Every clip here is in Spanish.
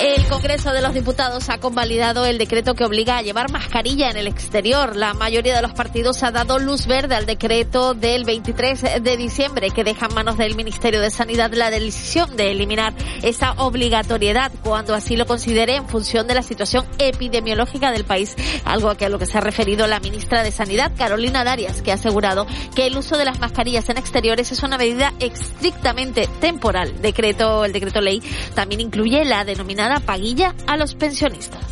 El Congreso de los Diputados ha convalidado el decreto que obliga a llevar mascarilla en el exterior. La mayoría de los partidos ha dado luz verde al decreto del 23 de diciembre que deja en manos del Ministerio de Sanidad la decisión de eliminar esa obligatoriedad cuando así lo considere en función de la situación epidemiológica del país, algo a lo que se ha referido la ministra de Sanidad, Carolina Darias, que ha asegurado que el uso de las mascarillas en exteriores es una medida estrictamente temporal. Decreto, el decreto ley también incluye la denominada paguilla a los pensionistas.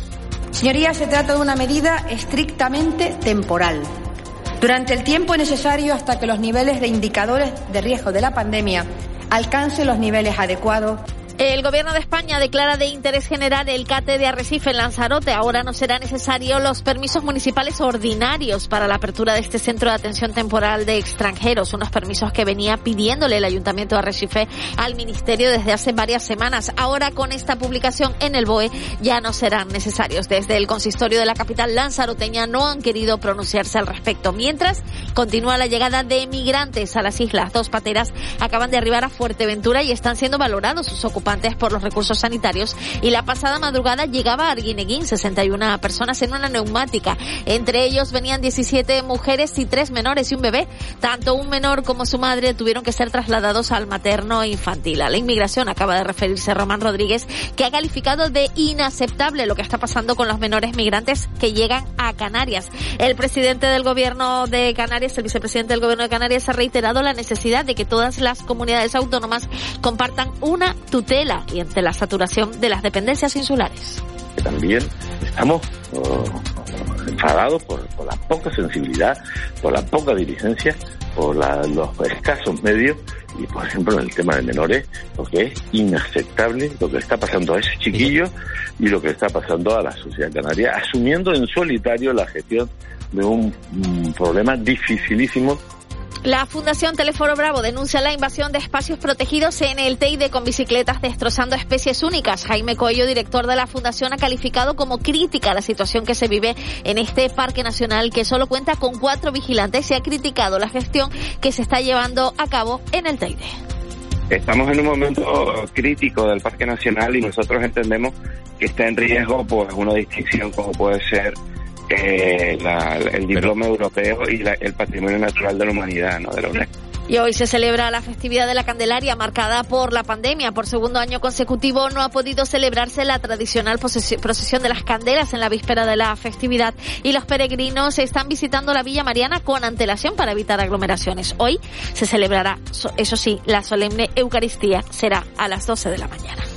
Señorías, se trata de una medida estrictamente temporal. Durante el tiempo necesario hasta que los niveles de indicadores de riesgo de la pandemia alcancen los niveles adecuados el gobierno de España declara de interés general el CATE de Arrecife en Lanzarote. Ahora no serán necesarios los permisos municipales ordinarios para la apertura de este centro de atención temporal de extranjeros, unos permisos que venía pidiéndole el Ayuntamiento de Arrecife al Ministerio desde hace varias semanas. Ahora con esta publicación en el BOE ya no serán necesarios. Desde el consistorio de la capital lanzaroteña no han querido pronunciarse al respecto. Mientras continúa la llegada de migrantes a las islas. Dos pateras acaban de arribar a Fuerteventura y están siendo valorados sus ocupaciones por los recursos sanitarios y la pasada madrugada llegaba a Arguineguín 61 personas en una neumática. Entre ellos venían 17 mujeres y tres menores y un bebé. Tanto un menor como su madre tuvieron que ser trasladados al materno infantil. A la inmigración acaba de referirse Román Rodríguez, que ha calificado de inaceptable lo que está pasando con los menores migrantes que llegan a Canarias. El presidente del gobierno de Canarias, el vicepresidente del gobierno de Canarias, ha reiterado la necesidad de que todas las comunidades autónomas compartan una tutela y ante la saturación de las dependencias insulares. También estamos oh, enfadados por, la poca sensibilidad, por la poca diligencia, por los escasos medios y, por ejemplo, en el tema de menores, porque es inaceptable lo que está pasando a ese chiquillo y lo que está pasando a la sociedad canaria, asumiendo en solitario la gestión de un problema dificilísimo la Fundación Teleforo Bravo denuncia la invasión de espacios protegidos en el Teide con bicicletas destrozando especies únicas. Jaime Coello, director de la Fundación, ha calificado como crítica la situación que se vive en este parque nacional que solo cuenta con cuatro vigilantes y ha criticado la gestión que se está llevando a cabo en el Teide. Estamos en un momento crítico del Parque Nacional y nosotros entendemos que está en riesgo pues una distinción como puede ser eh, el diploma europeo y el patrimonio natural de la humanidad, ¿no? De la UNESCO. Y hoy se celebra la festividad de la Candelaria marcada por la pandemia. Por segundo año consecutivo no ha podido celebrarse la tradicional procesión de las candelas en la víspera de la festividad y los peregrinos están visitando la Villa Mariana con antelación para evitar aglomeraciones. Hoy se celebrará, eso sí, la solemne Eucaristía será a las 12 de la mañana.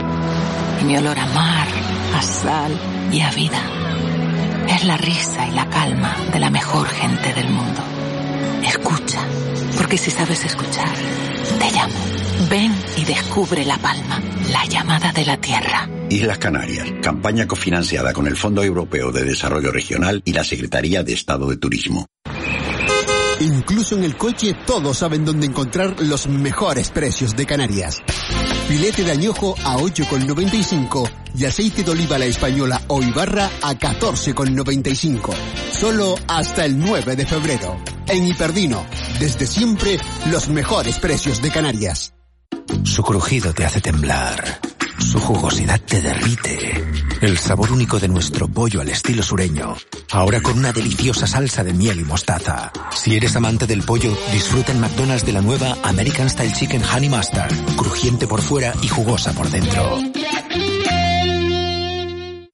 mi olor a mar, a sal y a vida. Es la risa y la calma de la mejor gente del mundo. Escucha, porque si sabes escuchar, te llamo. Ven y descubre La Palma, la llamada de la tierra. Islas Canarias, campaña cofinanciada con el Fondo Europeo de Desarrollo Regional y la Secretaría de Estado de Turismo. Incluso en el coche todos saben dónde encontrar los mejores precios de Canarias. Filete de añojo a 8,95 y aceite de oliva la española o Ibarra a 14,95. Solo hasta el 9 de febrero. En Hiperdino, desde siempre, los mejores precios de Canarias. Su crujido te hace temblar. Su jugosidad te derrite. El sabor único de nuestro pollo al estilo sureño. Ahora con una deliciosa salsa de miel y mostaza. Si eres amante del pollo, disfruta en McDonald's de la nueva American Style Chicken Honey Mustard. Crujiente por fuera y jugosa por dentro.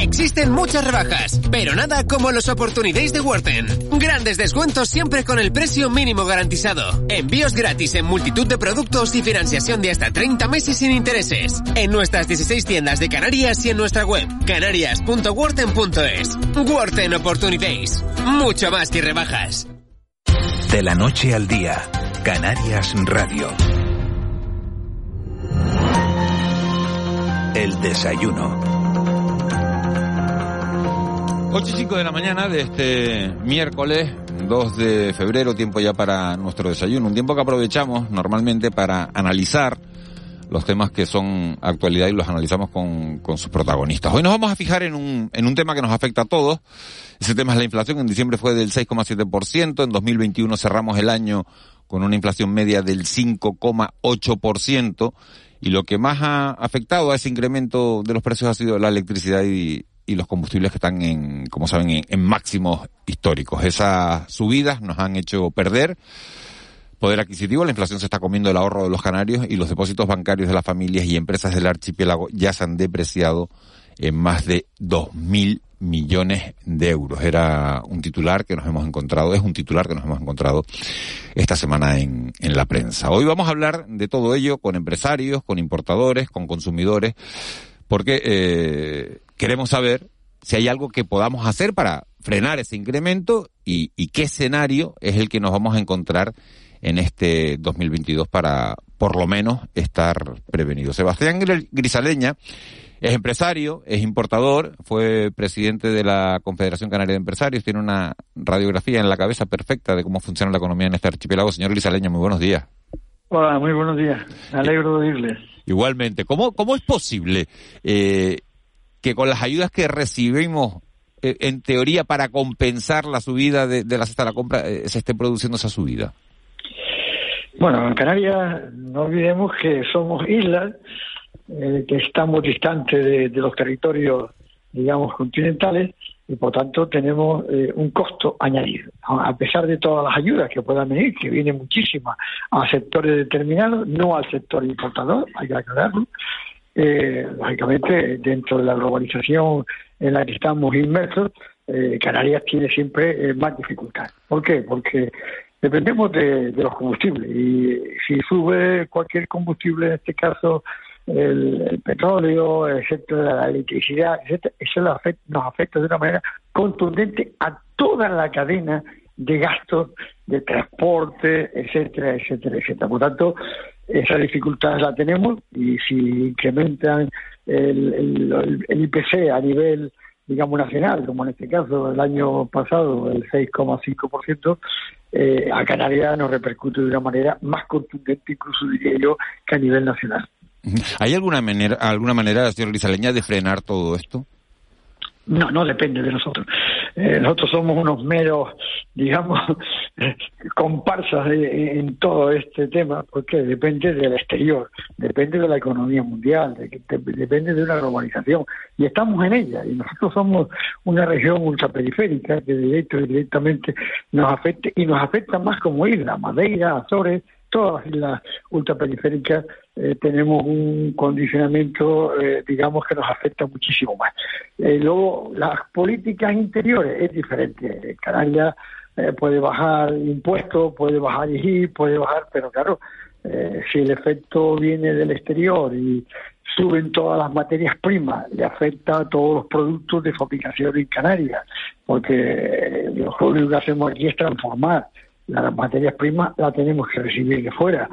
Existen muchas rebajas, pero nada como los Opportunities de Worten. Grandes descuentos siempre con el precio mínimo garantizado. Envíos gratis en multitud de productos y financiación de hasta 30 meses sin intereses. En nuestras 16 tiendas de Canarias y en nuestra web, canarias.worten.es. Worten Opportunities. Mucho más que rebajas. De la noche al día, Canarias Radio. El desayuno. 8 y 5 de la mañana de este miércoles 2 de febrero, tiempo ya para nuestro desayuno, un tiempo que aprovechamos normalmente para analizar los temas que son actualidad y los analizamos con, sus protagonistas. Hoy nos vamos a fijar en un, en un tema que nos afecta a todos. Ese tema es la inflación. En diciembre fue del 6,7%. En 2021 cerramos el año con una inflación media del 5,8%. Y lo que más ha afectado a ese incremento de los precios ha sido la electricidad y, y los combustibles que están en, como saben, en, máximos históricos. Esas subidas nos han hecho perder poder adquisitivo, la inflación se está comiendo el ahorro de los canarios y los depósitos bancarios de las familias y empresas del archipiélago ya se han depreciado en más de dos mil millones de euros. Era un titular que nos hemos encontrado, es un titular que nos hemos encontrado esta semana en, en la prensa. Hoy vamos a hablar de todo ello con empresarios, con importadores, con consumidores, porque eh, queremos saber si hay algo que podamos hacer para frenar ese incremento y, qué escenario es el que nos vamos a encontrar en este 2022 para, por lo menos, estar prevenidos. Sebastián Grisaleña es empresario, es importador, fue presidente de la Confederación Canaria de Empresarios, tiene una radiografía en la cabeza perfecta de cómo funciona la economía en este archipiélago. Señor Grisaleña, muy buenos días. Hola, muy buenos días. Me alegro de oírles. Igualmente. ¿Cómo, cómo es posible eh, que con las ayudas que recibimos, eh, en teoría, para compensar la subida de, la cesta de la compra, eh, se esté produciendo esa subida? Bueno, en Canarias no olvidemos que somos islas, eh, que estamos distantes de, los territorios, digamos, continentales y por tanto tenemos un costo añadido. A pesar de todas las ayudas que puedan venir, que vienen muchísimas a sectores determinados, no al sector importador, hay que aclararlo, eh, lógicamente dentro de la globalización en la que estamos inmersos, eh, Canarias tiene siempre eh, más dificultad. ¿Por qué? Porque dependemos de, los combustibles y si sube cualquier combustible, en este caso el, petróleo, excepto la electricidad, eso nos afecta de una manera contundente a toda la cadena de gastos de transporte, etcétera, etcétera, etcétera. Por tanto, esa dificultad la tenemos y si incrementan el, el, IPC a nivel digamos nacional, como en este caso el año pasado el 6,5%, eh, a Canarias nos repercute de una manera más contundente, incluso diría yo, que a nivel nacional. ¿Hay alguna manera, alguna manera, señor Grisaleña, de frenar todo esto? No, no depende de nosotros. Eh, nosotros somos unos meros, digamos, comparsas en todo este tema, porque depende del exterior, depende de la economía mundial, depende de una globalización, y estamos en ella, y nosotros somos una región ultraperiférica que directo directamente nos afecta, y nos afecta más como isla, Madeira, Azores, todas las islas ultraperiféricas eh, tenemos un condicionamiento, eh, digamos, que nos afecta muchísimo más. Eh, luego, las políticas interiores es diferente. Canarias puede bajar impuestos, puede bajar IGI, puede bajar, pero claro, si el efecto viene del exterior y suben todas las materias primas, le afecta a todos los productos de fabricación en Canarias, porque lo único que hacemos aquí es transformar las materias primas las tenemos que recibir de fuera.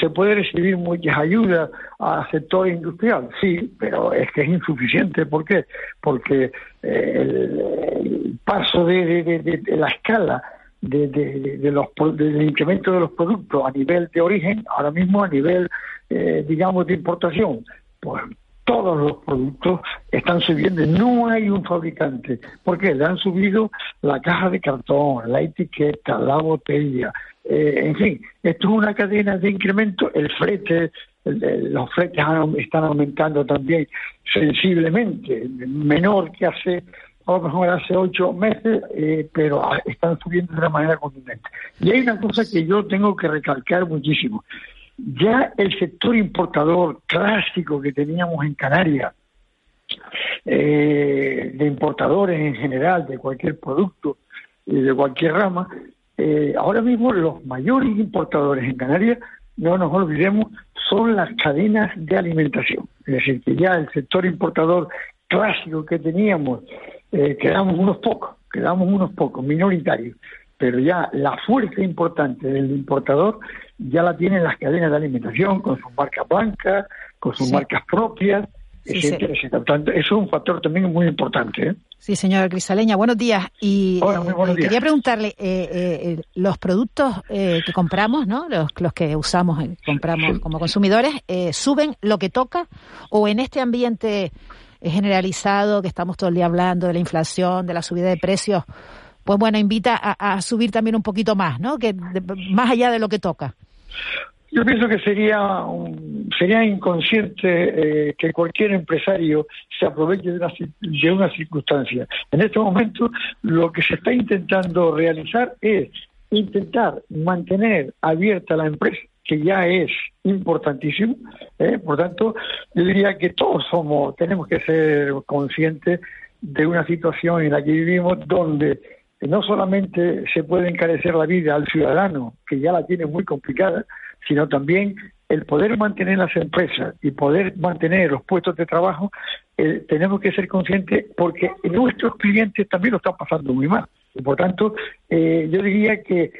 ¿Se puede recibir muchas ayudas al sector industrial? Sí, pero es que es insuficiente. ¿Por qué? Porque eh, el, paso de, la escala de, los, del incremento de los productos a nivel de origen, ahora mismo a nivel, eh, digamos, de importación, pues todos los productos están subiendo. No hay un fabricante. porque Le han subido la caja de cartón, la etiqueta, la botella. Eh, en fin, esto es una cadena de incremento. El frete, los fretes están aumentando también sensiblemente, menor que hace a lo mejor hace ocho meses, eh, pero están subiendo de una manera contundente. Y hay una cosa que yo tengo que recalcar muchísimo. Ya el sector importador clásico que teníamos en Canarias, eh, de importadores en general, de cualquier producto y de cualquier rama, eh, ahora mismo los mayores importadores en Canarias, no nos olvidemos, son las cadenas de alimentación. Es decir, que ya el sector importador clásico que teníamos, eh, quedamos unos pocos, quedamos unos pocos, minoritarios, pero ya la fuerza importante del importador ya la tienen las cadenas de alimentación con sus marcas blancas, con sus marcas propias, etcétera, etcétera. Tanto, eso es un factor también muy importante. ¿eh? Sí, señora Crisaleña, buenos días. Y eh, quería preguntarle, eh, los productos que compramos, ¿no? Los, los que usamos, compramos como consumidores, ¿suben lo que toca o en este ambiente generalizado que estamos todo el día hablando de la inflación, de la subida de precios, pues bueno, invita a, subir también un poquito más, ¿no? Que más allá de lo que toca. Yo pienso que sería sería inconsciente eh, que cualquier empresario se aproveche de una, de una circunstancia. En este momento lo que se está intentando realizar es intentar mantener abierta la empresa, que ya es importantísimo. ¿eh? Por tanto, yo diría que todos somos, tenemos que ser conscientes de una situación en la que vivimos donde no solamente se puede encarecer la vida al ciudadano, que ya la tiene muy complicada, sino también el poder mantener las empresas y poder mantener los puestos de trabajo, eh, tenemos que ser conscientes porque nuestros clientes también lo están pasando muy mal. Y por tanto, eh, yo diría que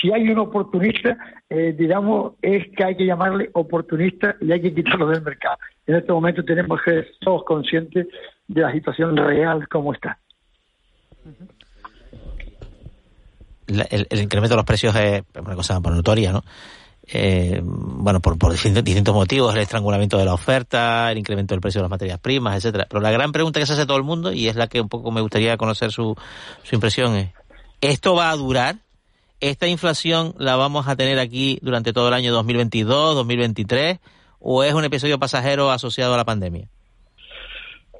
si hay un oportunista, eh, digamos, es que hay que llamarle oportunista y hay que quitarlo del mercado. En este momento tenemos que ser todos conscientes de la situación real como está el, incremento de los precios es una cosa notoria, ¿no? Eh, bueno, por, por distintos, motivos, el estrangulamiento de la oferta, el incremento del precio de las materias primas, etcétera. Pero la gran pregunta que se hace todo el mundo, y es la que un poco me gustaría conocer su, su impresión, es, ¿esto va a durar? ¿Esta inflación la vamos a tener aquí durante todo el año 2022, 2023? ¿O es un episodio pasajero asociado a la pandemia?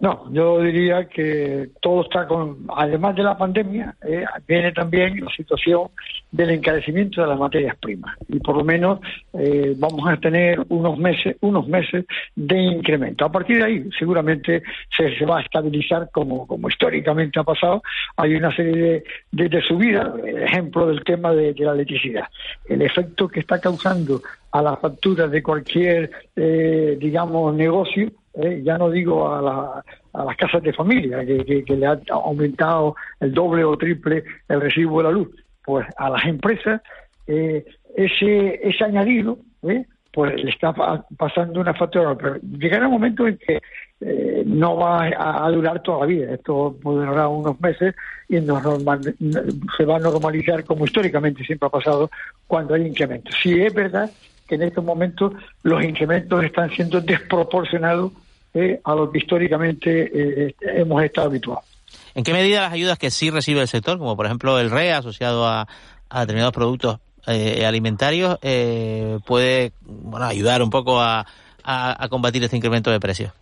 No, yo diría que todo está con, además de la pandemia, eh, viene también la situación del encarecimiento de las materias primas y por lo menos eh, vamos a tener unos meses, unos meses de incremento. A partir de ahí, seguramente se, va a estabilizar como, como históricamente ha pasado. Hay una serie de, de, subidas, ejemplo del tema de, la electricidad, el efecto que está causando a las facturas de cualquier, eh, digamos, negocio ¿eh? ya no digo a, a, las casas de familia, que, le ha aumentado el doble o triple el recibo de la luz, pues a las empresas eh, ese, ese añadido, ¿eh? pues le está pasando una factura, pero llegará un momento en que no va a, durar toda la vida, esto durar unos meses y se va a normalizar como históricamente siempre ha pasado cuando hay incrementos. Si es verdad que en estos momentos los incrementos están siendo desproporcionados eh, a lo que históricamente eh, hemos estado habituados. ¿En qué medida las ayudas que sí recibe el sector, como por ejemplo el RE asociado a, determinados productos eh, alimentarios, puede bueno, ayudar un poco a combatir este incremento de precios?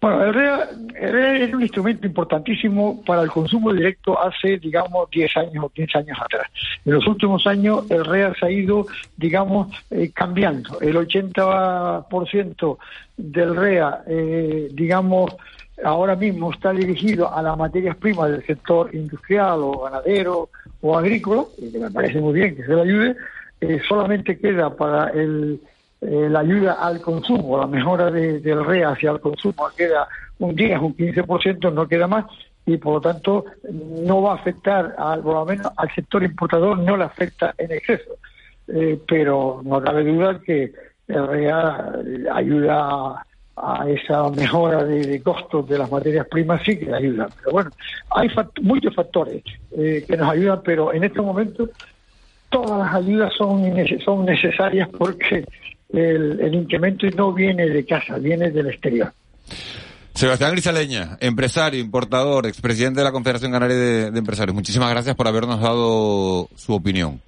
Bueno, el REA, es un instrumento importantísimo para el consumo directo hace, digamos, 10 años o 15 años atrás. En los últimos años el REA se ha ido, digamos, eh, cambiando. El 80% del REA, eh, digamos, ahora mismo está dirigido a las materias primas del sector industrial o ganadero o agrícola, y me parece muy bien que se le ayude, eh, solamente queda para el eh, la ayuda al consumo, la mejora del RE hacia el consumo queda un 10, un 15%, no queda más, y por lo tanto no va a afectar, al, por lo menos al sector importador no le afecta en exceso. Eh, pero no cabe duda que el REA ayuda a, esa mejora de, costos de las materias primas, sí que ayuda. Pero bueno, hay muchos factores eh, que nos ayudan, pero en este momento todas las ayudas son, son necesarias porque el, incremento no viene de casa, viene del exterior. Sebastián Grisaleña, empresario, importador, expresidente de la Confederación Canaria de, Empresarios. Muchísimas gracias por habernos dado su opinión.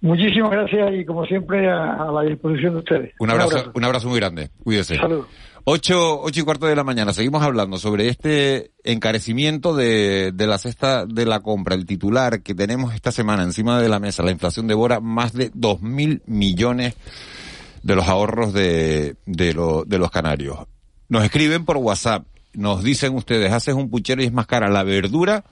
Muchísimas gracias y como siempre a, la disposición de ustedes. Un abrazo, un abrazo, muy grande. Cuídese. Saludos. Ocho, ocho y cuarto de la mañana. Seguimos hablando sobre este encarecimiento de, de la cesta de la compra. El titular que tenemos esta semana encima de la mesa, la inflación devora más de dos mil millones de los ahorros de, de, de los canarios. Nos escriben por WhatsApp, nos dicen ustedes, haces un puchero y es más cara la verdura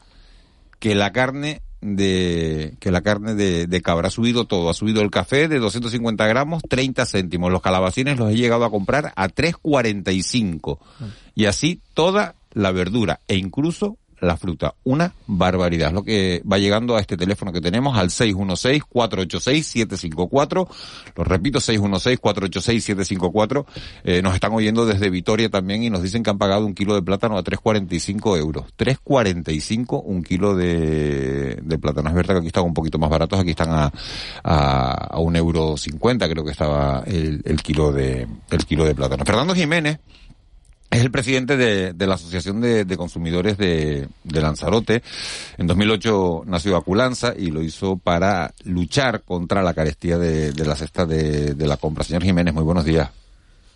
que la carne de que la carne de, de, cabra ha subido todo. Ha subido el café de 250 gramos, 30 céntimos. Los calabacines los he llegado a comprar a 3,45. Y así toda la verdura e incluso la fruta. Una barbaridad. Lo que va llegando a este teléfono que tenemos al 616-486-754. Lo repito, 616-486-754. Eh, nos están oyendo desde Vitoria también y nos dicen que han pagado un kilo de plátano a 3,45 euros. 3,45 un kilo de, de plátano. Es verdad que aquí están un poquito más baratos. Aquí están a, a, a un euro cincuenta, creo que estaba el, el kilo de, el kilo de plátano. Fernando Jiménez es el presidente de, de la Asociación de, Consumidores de, Lanzarote. En 2008 nació Aculanza y lo hizo para luchar contra la carestía de, la cesta de, la compra. Señor Jiménez, muy buenos días.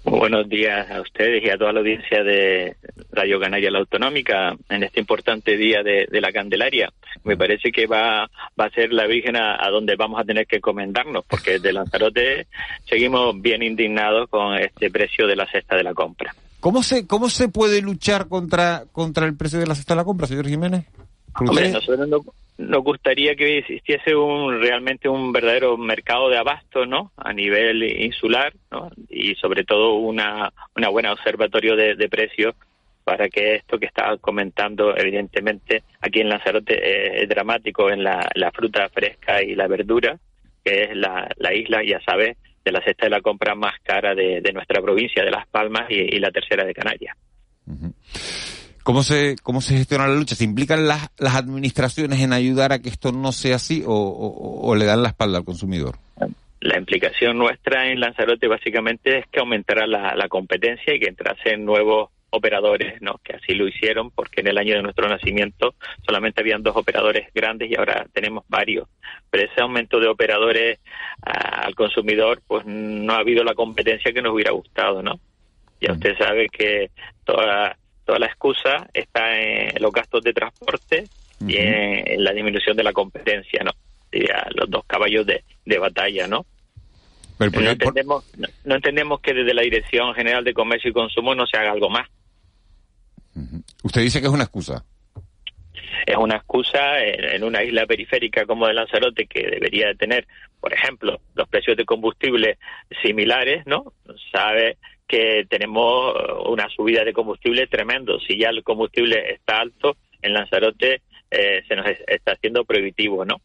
Muy buenos días a ustedes y a toda la audiencia de Radio Canaria La Autonómica en este importante día de, la Candelaria. Me parece que va, va a ser la Virgen a, donde vamos a tener que comendarnos, porque de Lanzarote seguimos bien indignados con este precio de la cesta de la compra. ¿Cómo se, cómo se puede luchar contra, contra el precio de la cesta de la compra, señor Jiménez? Hombre, nosotros nos gustaría que existiese un realmente un verdadero mercado de abasto, ¿no? A nivel insular, ¿no? Y sobre todo una, una buena observatorio de, de precios para que esto que estaba comentando, evidentemente, aquí en Lanzarote es, dramático en la, la, fruta fresca y la verdura, que es la, la isla, ya sabes, de la cesta de la compra más cara de, nuestra provincia, de Las Palmas, y, la tercera de Canarias. ¿Cómo se, ¿Cómo se gestiona la lucha? ¿Se implican las, las administraciones en ayudar a que esto no sea así o, le dan la espalda al consumidor? La implicación nuestra en Lanzarote básicamente es que aumentará la, la competencia y que entrasen nuevos operadores, ¿no? Que así lo hicieron porque en el año de nuestro nacimiento solamente habían dos operadores grandes y ahora tenemos varios. Pero ese aumento de operadores al consumidor, pues no ha habido la competencia que nos hubiera gustado, ¿no? Ya usted sabe que toda toda la excusa está en los gastos de transporte y en, la disminución de la competencia, ¿no? Sería los dos caballos de, de batalla, ¿no? no, entendemos, no, entendemos que desde la Dirección General de Comercio y Consumo no se haga algo más. Usted dice que es una excusa. Es una excusa en, una isla periférica como de Lanzarote que debería de tener, por ejemplo, los precios de combustible similares, ¿no? Sabe que tenemos una subida de combustible tremendo. Si ya el combustible está alto, en Lanzarote eh, se nos está haciendo prohibitivo, ¿no?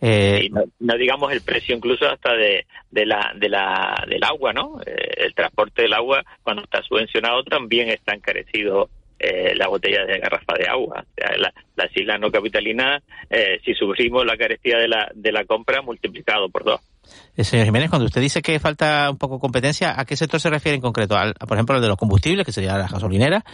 Eh, no, digamos el precio incluso hasta de, de la, de la, del agua, ¿no? Eh, el transporte del agua, cuando está subvencionado, también está encarecido eh, la botella de garrafa de agua. La, las islas no capitalinas, eh, si sufrimos la carestía de la, de la compra, multiplicado por dos. Eh, señor Jiménez, cuando usted dice que falta un poco competencia, ¿a qué sector se refiere en concreto? Al, por ejemplo, al de los combustibles, que sería la gasolinera,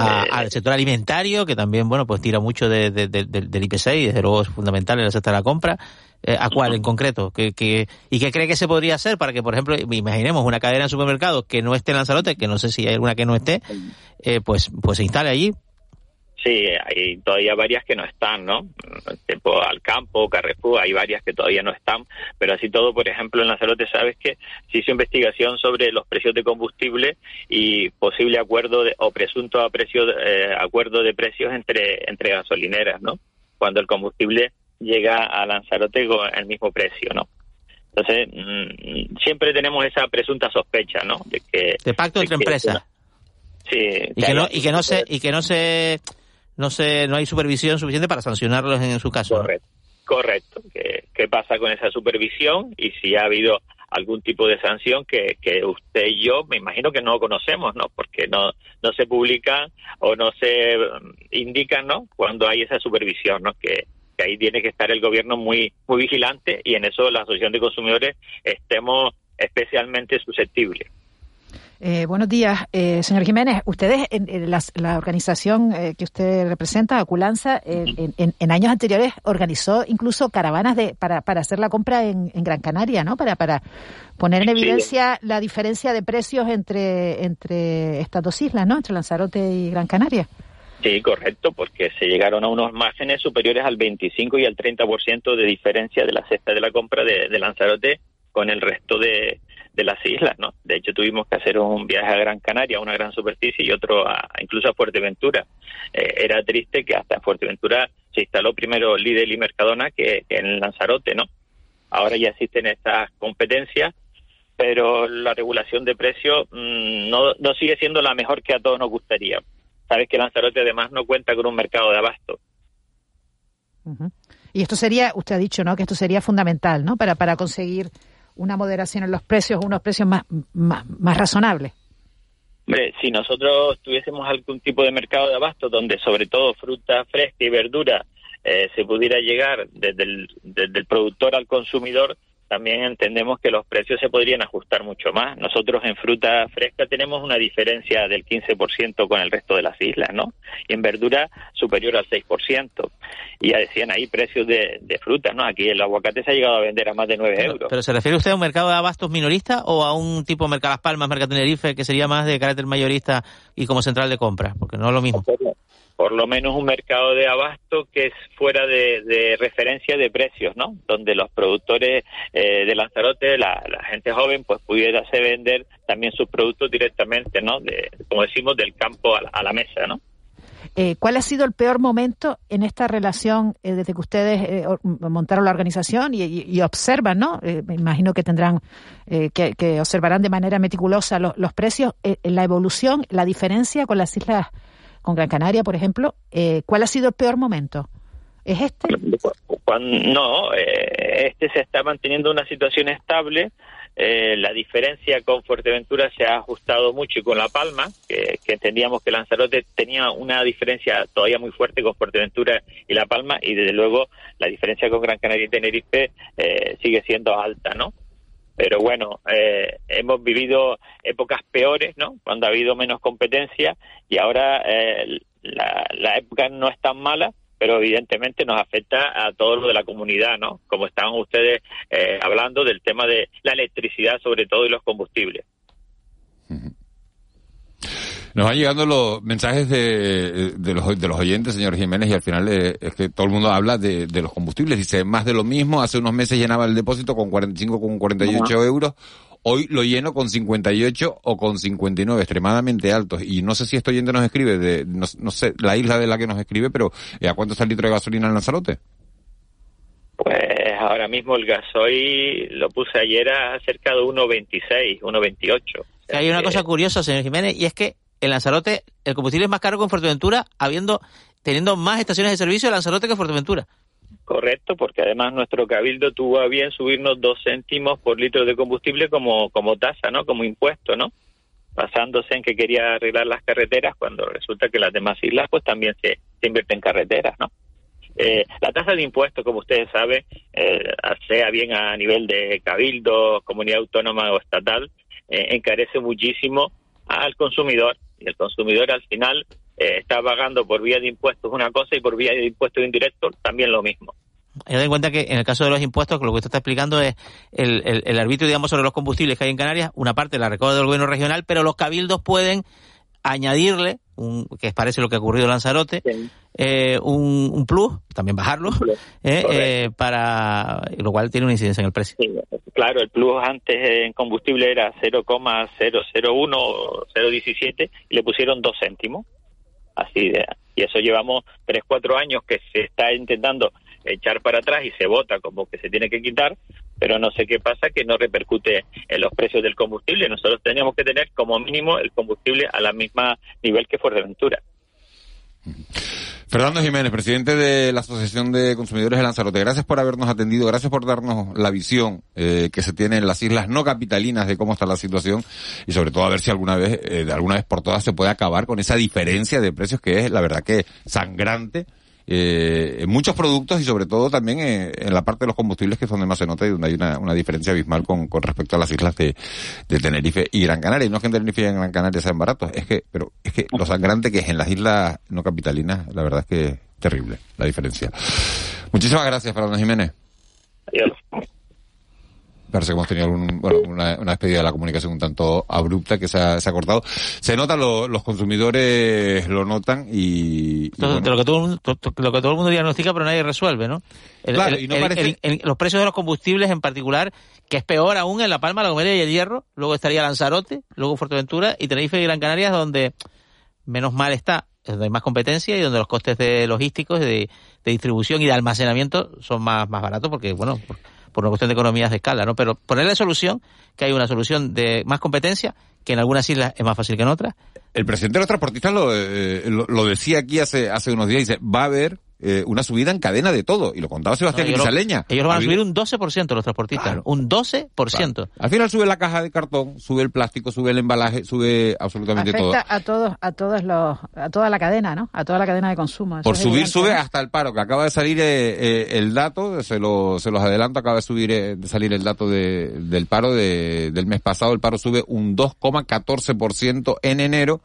eh, al sector alimentario, que también, bueno, pues tira mucho de, del IPC y desde luego es fundamental en el sector de la compra. Eh, ¿A cuál en concreto? ¿Qué, qué, y qué cree que se podría hacer para que, por ejemplo, imaginemos una cadena de supermercados que no esté en Lanzarote, que no sé si hay alguna que no esté, eh, pues, pues se instale allí Sí, hay todavía varias que no están, ¿no? Tipo Alcampo, Carrefour, hay varias que todavía no están, pero así todo, por ejemplo, en Lanzarote sabes que se hizo investigación sobre los precios de combustible y posible acuerdo de, o presunto eh, acuerdo de precios entre, entre gasolineras, ¿no? Cuando el combustible llega a Lanzarote con el mismo precio, ¿no? Entonces, mm, siempre tenemos esa presunta sospecha, ¿no? De que... De pacto entre empresas. Sí. Y que, no, y que no se, y que no se no sé, no hay supervisión suficiente para sancionarlos en, su caso. Correcto. Correcto. ¿Qué, ¿Qué, pasa con esa supervisión? Y si ha habido algún tipo de sanción que, que usted y yo me imagino que no conocemos, ¿no? Porque no, no se publican o no se mm, indican, ¿no? Cuando hay esa supervisión, ¿no? Que, que ahí tiene que estar el gobierno muy, muy vigilante y en eso la Asociación de Consumidores estemos especialmente susceptible. Eh, buenos días, eh, señor Jiménez. Ustedes, en, la, organización eh, que usted representa, Aculanza, en, años anteriores organizó incluso caravanas de, para, para hacer la compra en, Gran Canaria, ¿no? Para, para poner en evidencia la diferencia de precios entre, entre estas dos islas, ¿no? Entre Lanzarote y Gran Canaria. Sí, correcto, porque se llegaron a unos márgenes superiores al 25 y al 30% de diferencia de la cesta de la compra de Lanzarote con el resto de, de las islas, ¿no? De hecho, tuvimos que hacer un viaje a Gran Canaria, una gran superficie, y otro a, incluso a Fuerteventura. Eh, era triste que hasta en Fuerteventura se instaló primero Lidl y Mercadona que, en Lanzarote, ¿no? Ahora ya existen estas competencias, pero la regulación de precios mm, no, no sigue siendo la mejor que a todos nos gustaría. Sabes que Lanzarote además no cuenta con un mercado de abasto. Y esto sería, usted ha dicho, ¿no? Que esto sería fundamental, ¿no? Para, para conseguir una moderación en los precios, unos precios más, más, razonables. Hombre, si nosotros tuviésemos algún tipo de mercado de abasto donde sobre todo fruta fresca y verdura eh, se pudiera llegar desde el, desde el productor al consumidor, también entendemos que los precios se podrían ajustar mucho más. Nosotros en fruta fresca tenemos una diferencia del 15% con el resto de las islas, ¿no? Y en verdura superior al 6%. Y ya decían ahí precios de, fruta, ¿no? Aquí el aguacate se ha llegado a vender a más de 9 euros. ¿Pero se refiere usted a un mercado de abastos minorista o a un tipo de mercado Las Palmas, mercado Tenerife, que sería más de carácter mayorista y como central de compra? Porque no es lo mismo por lo menos un mercado de abasto que es fuera de, referencia de precios, ¿no? Donde los productores eh, de Lanzarote, la, gente joven, pues pudiera vender también sus productos directamente, ¿no? De, como decimos, del campo a la, mesa, ¿no? Eh, ¿Cuál ha sido el peor momento en esta relación eh, desde que ustedes montaron la organización y, observan, ¿no? me imagino que tendrán, que, observarán de manera meticulosa los, los precios, la evolución, la diferencia con las islas con Gran Canaria, por ejemplo, eh, ¿cuál ha sido el peor momento? ¿Es este? no, eh, este se está manteniendo una situación estable. Eh, la diferencia con Fuerteventura se ha ajustado mucho y con La Palma, que, entendíamos que Lanzarote tenía una diferencia todavía muy fuerte con Fuerteventura y La Palma, y desde luego la diferencia con Gran Canaria y Tenerife sigue siendo alta, ¿no? Pero bueno, eh, hemos vivido épocas peores, ¿no? Cuando ha habido menos competencia y ahora eh, la, época no es tan mala, pero evidentemente nos afecta a todo lo de la comunidad, ¿no? Como estaban ustedes eh, hablando del tema de la electricidad, sobre todo, y los combustibles. Nos van llegando los mensajes de, de, los, de los oyentes, señor Jiménez, y al final eh, es que todo el mundo habla de, de, los combustibles. Dice, más de lo mismo, hace unos meses llenaba el depósito con 45, con 48 euros. Hoy lo lleno con 58 o con 59, extremadamente altos. Y no sé si este oyente nos escribe, de no, sé la isla de la que nos escribe, pero eh, ¿a cuánto está el litro de gasolina en Lanzarote? Ahora mismo el gasoil lo puse ayer a cerca de 1,26, 1,28. Hay una cosa curiosa, señor Jiménez, y es que en Lanzarote el combustible es más caro que en Fuerteventura, habiendo, teniendo más estaciones de servicio en Lanzarote que en Fuerteventura. Correcto, porque además nuestro cabildo tuvo a bien subirnos dos céntimos por litro de combustible como, como tasa, ¿no? Como impuesto, ¿no? Basándose en que quería arreglar las carreteras cuando resulta que las demás islas pues también se, se invierten en carreteras, ¿no? Eh, la tasa de impuestos, como ustedes saben, eh, sea bien a nivel de cabildo, comunidad autónoma o estatal, eh, encarece muchísimo al consumidor y el consumidor al final eh, está pagando por vía de impuestos una cosa y por vía de impuestos indirectos también lo mismo. Hay en cuenta que en el caso de los impuestos, lo que usted está explicando es el, el, arbitrio, digamos, sobre los combustibles que hay en Canarias, una parte la recoge del gobierno regional, pero los cabildos pueden añadirle, un, que parece lo que ha ocurrido en Lanzarote, eh, un, un, plus, también bajarlo, eh, eh, para lo cual tiene una incidencia en el precio. claro, el plus antes en combustible era 0,001 o 0,17 y le pusieron dos céntimos. Así de, y eso llevamos 3, 4 años que se está intentando echar para atrás y se vota como que se tiene que quitar, pero no sé qué pasa que no repercute en los precios del combustible. Nosotros tenemos que tener como mínimo el combustible a la misma nivel que Fuerteventura. Fernando Jiménez, presidente de la Asociación de Consumidores de Lanzarote, gracias por habernos atendido, gracias por darnos la visión eh, que se tiene en las islas no capitalinas de cómo está la situación y sobre todo a ver si alguna vez, eh, de alguna vez por todas, se puede acabar con esa diferencia de precios que es, la verdad que sangrante eh, en muchos productos y sobre todo también en, la parte de los combustibles que es donde más se nota y donde hay una, diferencia abismal con, con respecto a las islas de, Tenerife y Gran Canaria. No es que en Tenerife y en Gran Canaria sean baratos, es que, pero es que lo sangrante que es en las islas no capitalinas, la verdad es que es terrible la diferencia. Muchísimas gracias, Fernando Jiménez. Adiós parece que hemos tenido bueno, una, despedida de la comunicación un tanto abrupta que se ha, se ha cortado. Se nota, los consumidores lo notan y... lo, que todo el mundo, lo que todo el mundo diagnostica pero nadie resuelve, ¿no? claro, y no parece... los precios de los combustibles en particular, que es peor aún en La Palma, La Gomera y El Hierro, luego estaría Lanzarote, luego Fuerteventura y Tenerife y Gran Canaria, donde menos mal está, donde hay más competencia y donde los costes de logísticos, de, de distribución y de almacenamiento son más, más baratos porque, bueno por una cuestión de economías de escala, ¿no? Pero ponerle solución, que hay una solución de más competencia, que en algunas islas es más fácil que en otras. El presidente de los transportistas lo, eh, lo, decía aquí hace, hace unos días, dice, va a haber eh, una subida en cadena de todo. Y lo contaba Sebastián no, ellos, ellos van a subir un 12% los transportistas. Un 12%. Al final sube la caja de cartón, sube el plástico, sube el embalaje, sube absolutamente todo. a todos, a todos los, a toda la cadena, ¿no? A toda la cadena de consumo. Por subir, sube hasta el paro, que acaba de salir eh, eh, el dato, se, lo, se los adelanto, acaba de subir, de salir el dato de, del paro de, del mes pasado. El paro sube un 2,14% en enero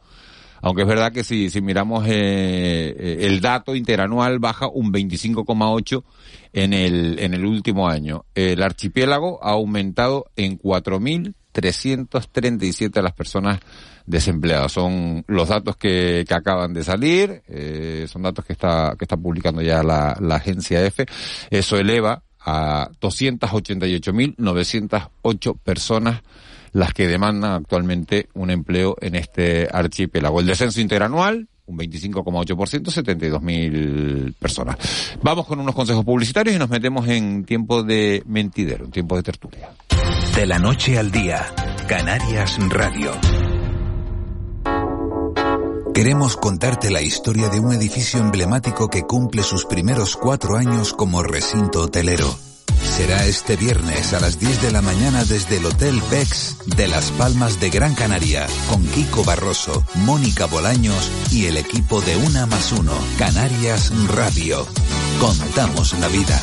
aunque es verdad que si, si miramos eh, eh, el dato interanual baja un 25,8 en el, en el último año. El archipiélago ha aumentado en 4.337 las personas desempleadas. Son los datos que, que acaban de salir, eh, son datos que está, que está publicando ya la, la agencia EFE. Eso eleva a 288.908 personas las que demandan actualmente un empleo en este archipiélago. El descenso interanual, un 25,8%, 72.000 personas. Vamos con unos consejos publicitarios y nos metemos en tiempo de mentidero, en tiempo de tertulia. De la noche al día, Canarias Radio. Queremos contarte la historia de un edificio emblemático que cumple sus primeros cuatro años como recinto hotelero será este viernes a las 10 de la mañana desde el Hotel Bex de Las Palmas de Gran Canaria, con Kiko Barroso, Mónica Bolaños y el equipo de Una más Uno, Canarias Radio. Contamos la vida.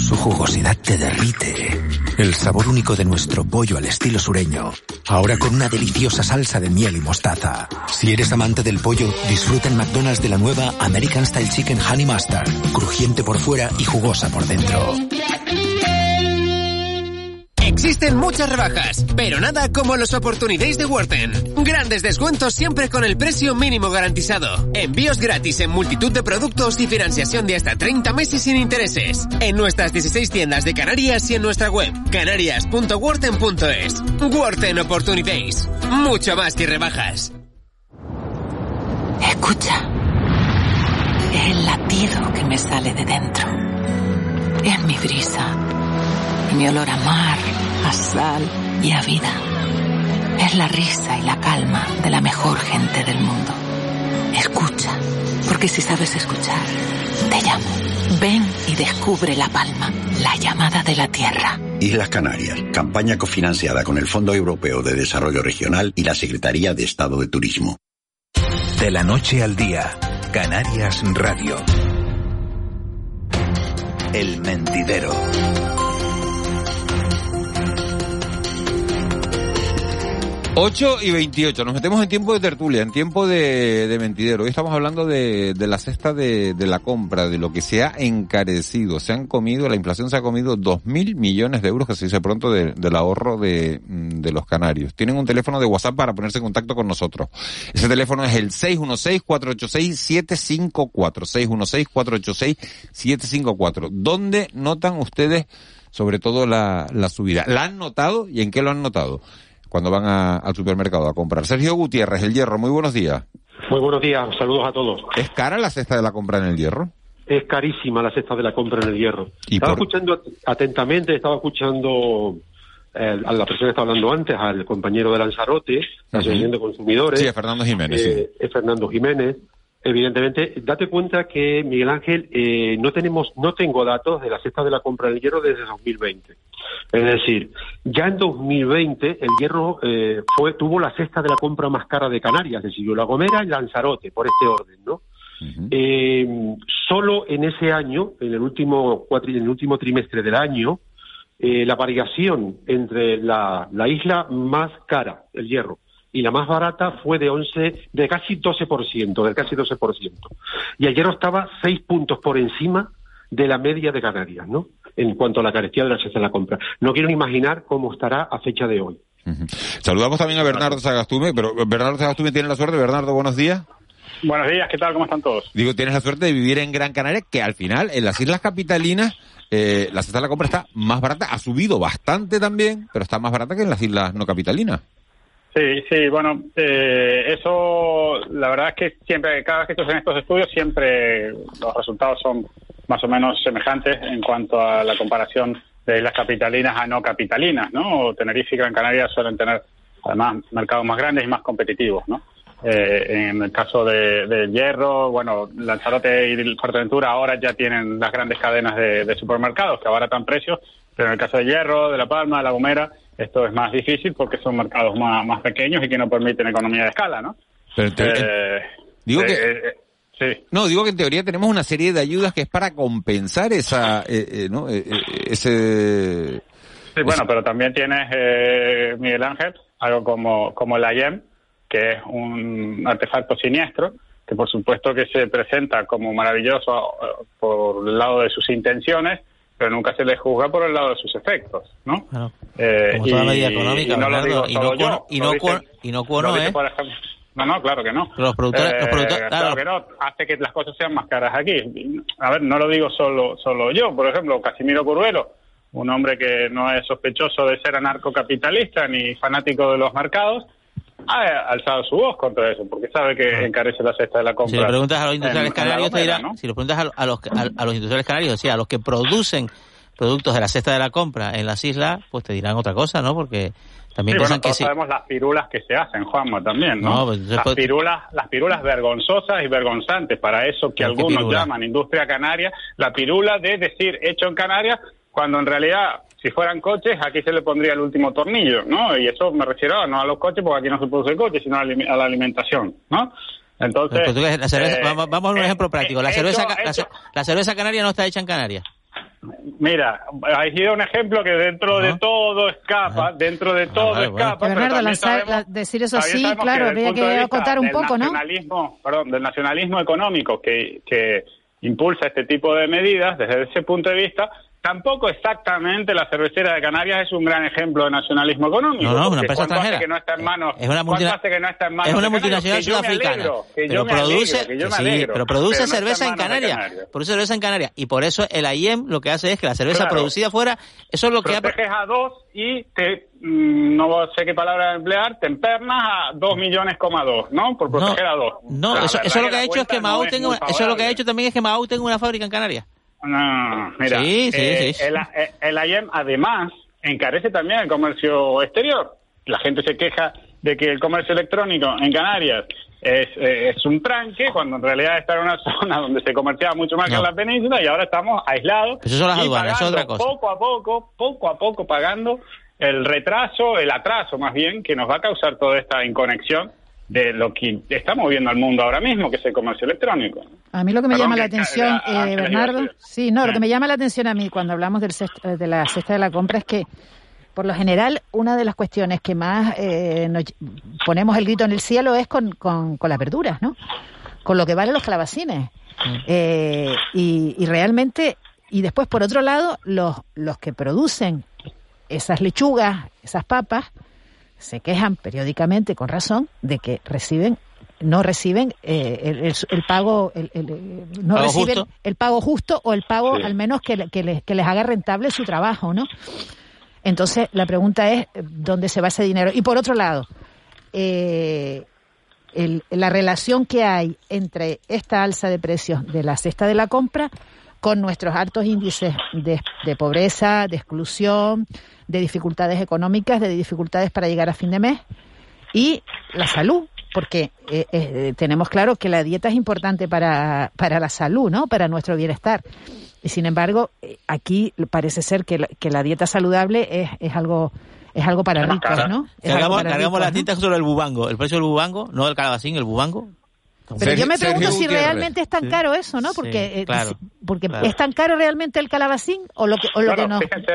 Su jugosidad te derrite. El sabor único de nuestro pollo al estilo sureño. Ahora con una deliciosa salsa de miel y mostaza. Si eres amante del pollo, disfruta en McDonald's de la nueva American Style Chicken Honey Mustard. Crujiente por fuera y jugosa por dentro. Existen muchas rebajas, pero nada como los Opportunities de Worten. Grandes descuentos siempre con el precio mínimo garantizado. Envíos gratis en multitud de productos y financiación de hasta 30 meses sin intereses. En nuestras 16 tiendas de Canarias y en nuestra web, canarias.worten.es. Worten Opportunities. Mucho más que rebajas. Escucha. Es el latido que me sale de dentro. Es mi brisa mi olor a mar, a sal y a vida. Es la risa y la calma de la mejor gente del mundo. Escucha, porque si sabes escuchar, te llamo. Ven y descubre La Palma, la llamada de la tierra. Islas Canarias, campaña cofinanciada con el Fondo Europeo de Desarrollo Regional y la Secretaría de Estado de Turismo. De la noche al día, Canarias Radio. El mentidero. 8 y 28, nos metemos en tiempo de tertulia, en tiempo de, de mentidero. Hoy estamos hablando de, de la cesta de, de, la compra, de lo que se ha encarecido. Se han comido, la inflación se ha comido dos mil millones de euros, que se dice pronto, del ahorro de, mm, de los canarios. Tienen un teléfono de WhatsApp para ponerse en contacto con nosotros. Ese teléfono es el 616-486-754. 616-486-754. ¿Dónde notan ustedes sobre todo la, la subida? ¿La han notado y en qué lo han notado? Cuando van al supermercado a comprar. Sergio Gutiérrez, El Hierro, muy buenos días. Muy buenos días, saludos a todos. ¿Es cara la cesta de la compra en El Hierro? es carísima la cesta de la compra en el hierro. estaba escuchando atentamente, estaba escuchando eh, a la persona que estaba hablando antes, al compañero de Lanzarote, la Asociación de Consumidores. Sí, a Fernando Jiménez. Eh, Es Fernando Jiménez. Evidentemente, date cuenta que, Miguel Ángel, eh, no tenemos, no tengo datos de la cesta de la compra del hierro desde 2020. Es decir, ya en 2020 el hierro eh, fue, tuvo la cesta de la compra más cara de Canarias, decidió La Gomera y Lanzarote, por este orden, ¿no? eh, solo en ese año, en el último, cuatri, en el último trimestre del año, eh, la variación entre la, la isla más cara, el hierro, y la más barata fue de 11, de casi 12%, del casi 12%. Y el hierro estaba seis puntos por encima de la media de Canarias, ¿no? En cuanto a la carestía de la cesta de la compra. No quiero imaginar cómo estará a fecha de hoy. Saludamos también a Bernardo Sagastume, pero Bernardo Sagastume tiene la suerte. Bernardo, buenos días. Buenos días, ¿qué tal? ¿Cómo están todos? Digo, tienes la suerte de vivir en Gran Canaria, que al final, en las islas capitalinas, eh, la cesta de la compra está más barata, ha subido bastante también, pero está más barata que en las islas no capitalinas. Sí, sí, bueno, eh, eso, la verdad es que siempre, cada vez que estoy en estos estudios, siempre los resultados son más o menos semejantes en cuanto a la comparación de islas capitalinas a no capitalinas, ¿no? Tenerife y Gran Canaria suelen tener, además, mercados más grandes y más competitivos, ¿no? Eh, en el caso de, de, Hierro, bueno, Lanzarote y Fuerteventura ahora ya tienen las grandes cadenas de, de, supermercados que abaratan precios, pero en el caso de Hierro, de La Palma, de La Gomera, esto es más difícil porque son mercados más, más pequeños y que no permiten economía de escala, ¿no? Pero te, eh, digo que... Eh, sí. No, digo que en teoría tenemos una serie de ayudas que es para compensar esa, ¿no? ese... Sí, bueno, pero también tienes, Miguel Ángel, algo como, como la IEM, que es un artefacto siniestro, que por supuesto que se presenta como maravilloso por el lado de sus intenciones, pero nunca se le juzga por el lado de sus efectos, ¿no? Claro. Eh, como toda y, medida económica, y no lo digo y no, yo, y no, dice, y no cuono, dice, ¿eh? por ejemplo, no, no, claro que no. Los productores, Eh, los productores, claro que no, hace que las cosas sean más caras aquí. A ver, no lo digo solo, solo yo, por ejemplo, Casimiro Curvelo, un hombre que no es sospechoso de ser anarcocapitalista ni fanático de los mercados, ha alzado su voz contra eso, porque sabe que encarece la cesta de la compra. Si le preguntas a los industriales canarios, te dirán, ¿no? si le preguntas a, a los, a, a los industriales canarios, o sea, a los que producen productos de la cesta de la compra en las islas, pues te dirán otra cosa, ¿no? Porque también Sí, bueno, que todos sí. sabemos las pirulas que se hacen, Juanma, también, ¿no? No, pues, las, puede- pirulas, las pirulas vergonzosas y vergonzantes, para eso que ¿Pero qué algunos pirula? llaman industria canaria, la pirula de decir hecho en Canarias, cuando en realidad, si fueran coches, aquí se le pondría el último tornillo, ¿no? Y eso me refiero no a los coches, porque aquí no se produce coche, sino a la alimentación, ¿no? Entonces, la cerveza- eh, vamos, vamos a un eh, ejemplo práctico. La hecho- cerveza, la cerveza canaria no está hecha en Canarias. Mira, ahí sido un ejemplo que dentro de todo escapa, dentro de todo bueno. escapa. pero Bernardo, también lanzar- sabemos- la- decir eso sí, claro, habría que acotar un poco, ¿no? Perdón, del nacionalismo económico que, que impulsa este tipo de medidas, desde ese punto de vista, tampoco exactamente la cervecera de Canarias es un gran ejemplo de nacionalismo económico. No, no, una porque empresa ¿cuánto hace extranjera. que no está en manos? Es una ¿cuánto multina- hace que no está en manos Es una multinacional sudafricana. pero produce, pero produce cerveza en Canarias. Canarias. Produce cerveza en Canarias. Y por eso el AIEM lo que hace es que la cerveza Claro. producida fuera, eso es lo que ha... proteges a dos y te, mm, no sé qué palabra emplear, te empernas a dos millones coma dos, ¿no? Por proteger a dos. No, eso, eso lo que ha hecho es que es tenga una- eso es lo que ha hecho también es que Mao tenga una fábrica en Canarias. No, mira, Sí, sí, eh, sí. El, eh, el IEM además encarece también el comercio exterior. La gente se queja de que el comercio electrónico en Canarias es, eh, es un tranque, cuando en realidad está en una zona donde se comerciaba mucho más que en la península y ahora estamos aislados. Eso son las y aduanas, es otra cosa. Poco a poco, poco a poco pagando el retraso, el atraso más bien, que nos va a causar toda esta inconexión de lo que estamos viendo al mundo ahora mismo, que es el comercio electrónico. A mí lo que me Perdón, llama la atención, eh, Bernardo, sí, no, lo que me llama la atención a mí cuando hablamos del cest- eh, de la cesta de la compra es que, por lo general, una de las cuestiones que más eh, nos ponemos el grito en el cielo es con, con, con las verduras, ¿no? Con lo que valen los calabacines. Eh, y, y realmente, y después, por otro lado, los, los que producen esas lechugas, esas papas, se quejan periódicamente, con razón, de que reciben no reciben eh, el, el- el pago el, el- no ¿Pago reciben justo? el pago justo o el pago Sí. al menos que, que, les, que les haga rentable su trabajo no entonces la pregunta es dónde se va ese dinero y por otro lado eh, la relación que hay entre esta alza de precios de la cesta de la compra con nuestros altos índices de, pobreza, de exclusión, de dificultades económicas, de dificultades para llegar a fin de mes y la salud, porque eh, eh, tenemos claro que la dieta es importante para, para la salud, ¿no? Para nuestro bienestar. Y sin embargo, eh, aquí parece ser que la, que la dieta saludable es, es algo es algo para ricos, ¿no? cargamos, cargamos las tintas sobre el bubango, el precio del bubango, no del calabacín, el bubango. Pero yo me pregunto si realmente es tan caro eso, ¿no? Porque, eh, porque es tan caro realmente el calabacín o lo que, o lo que no. Fíjense,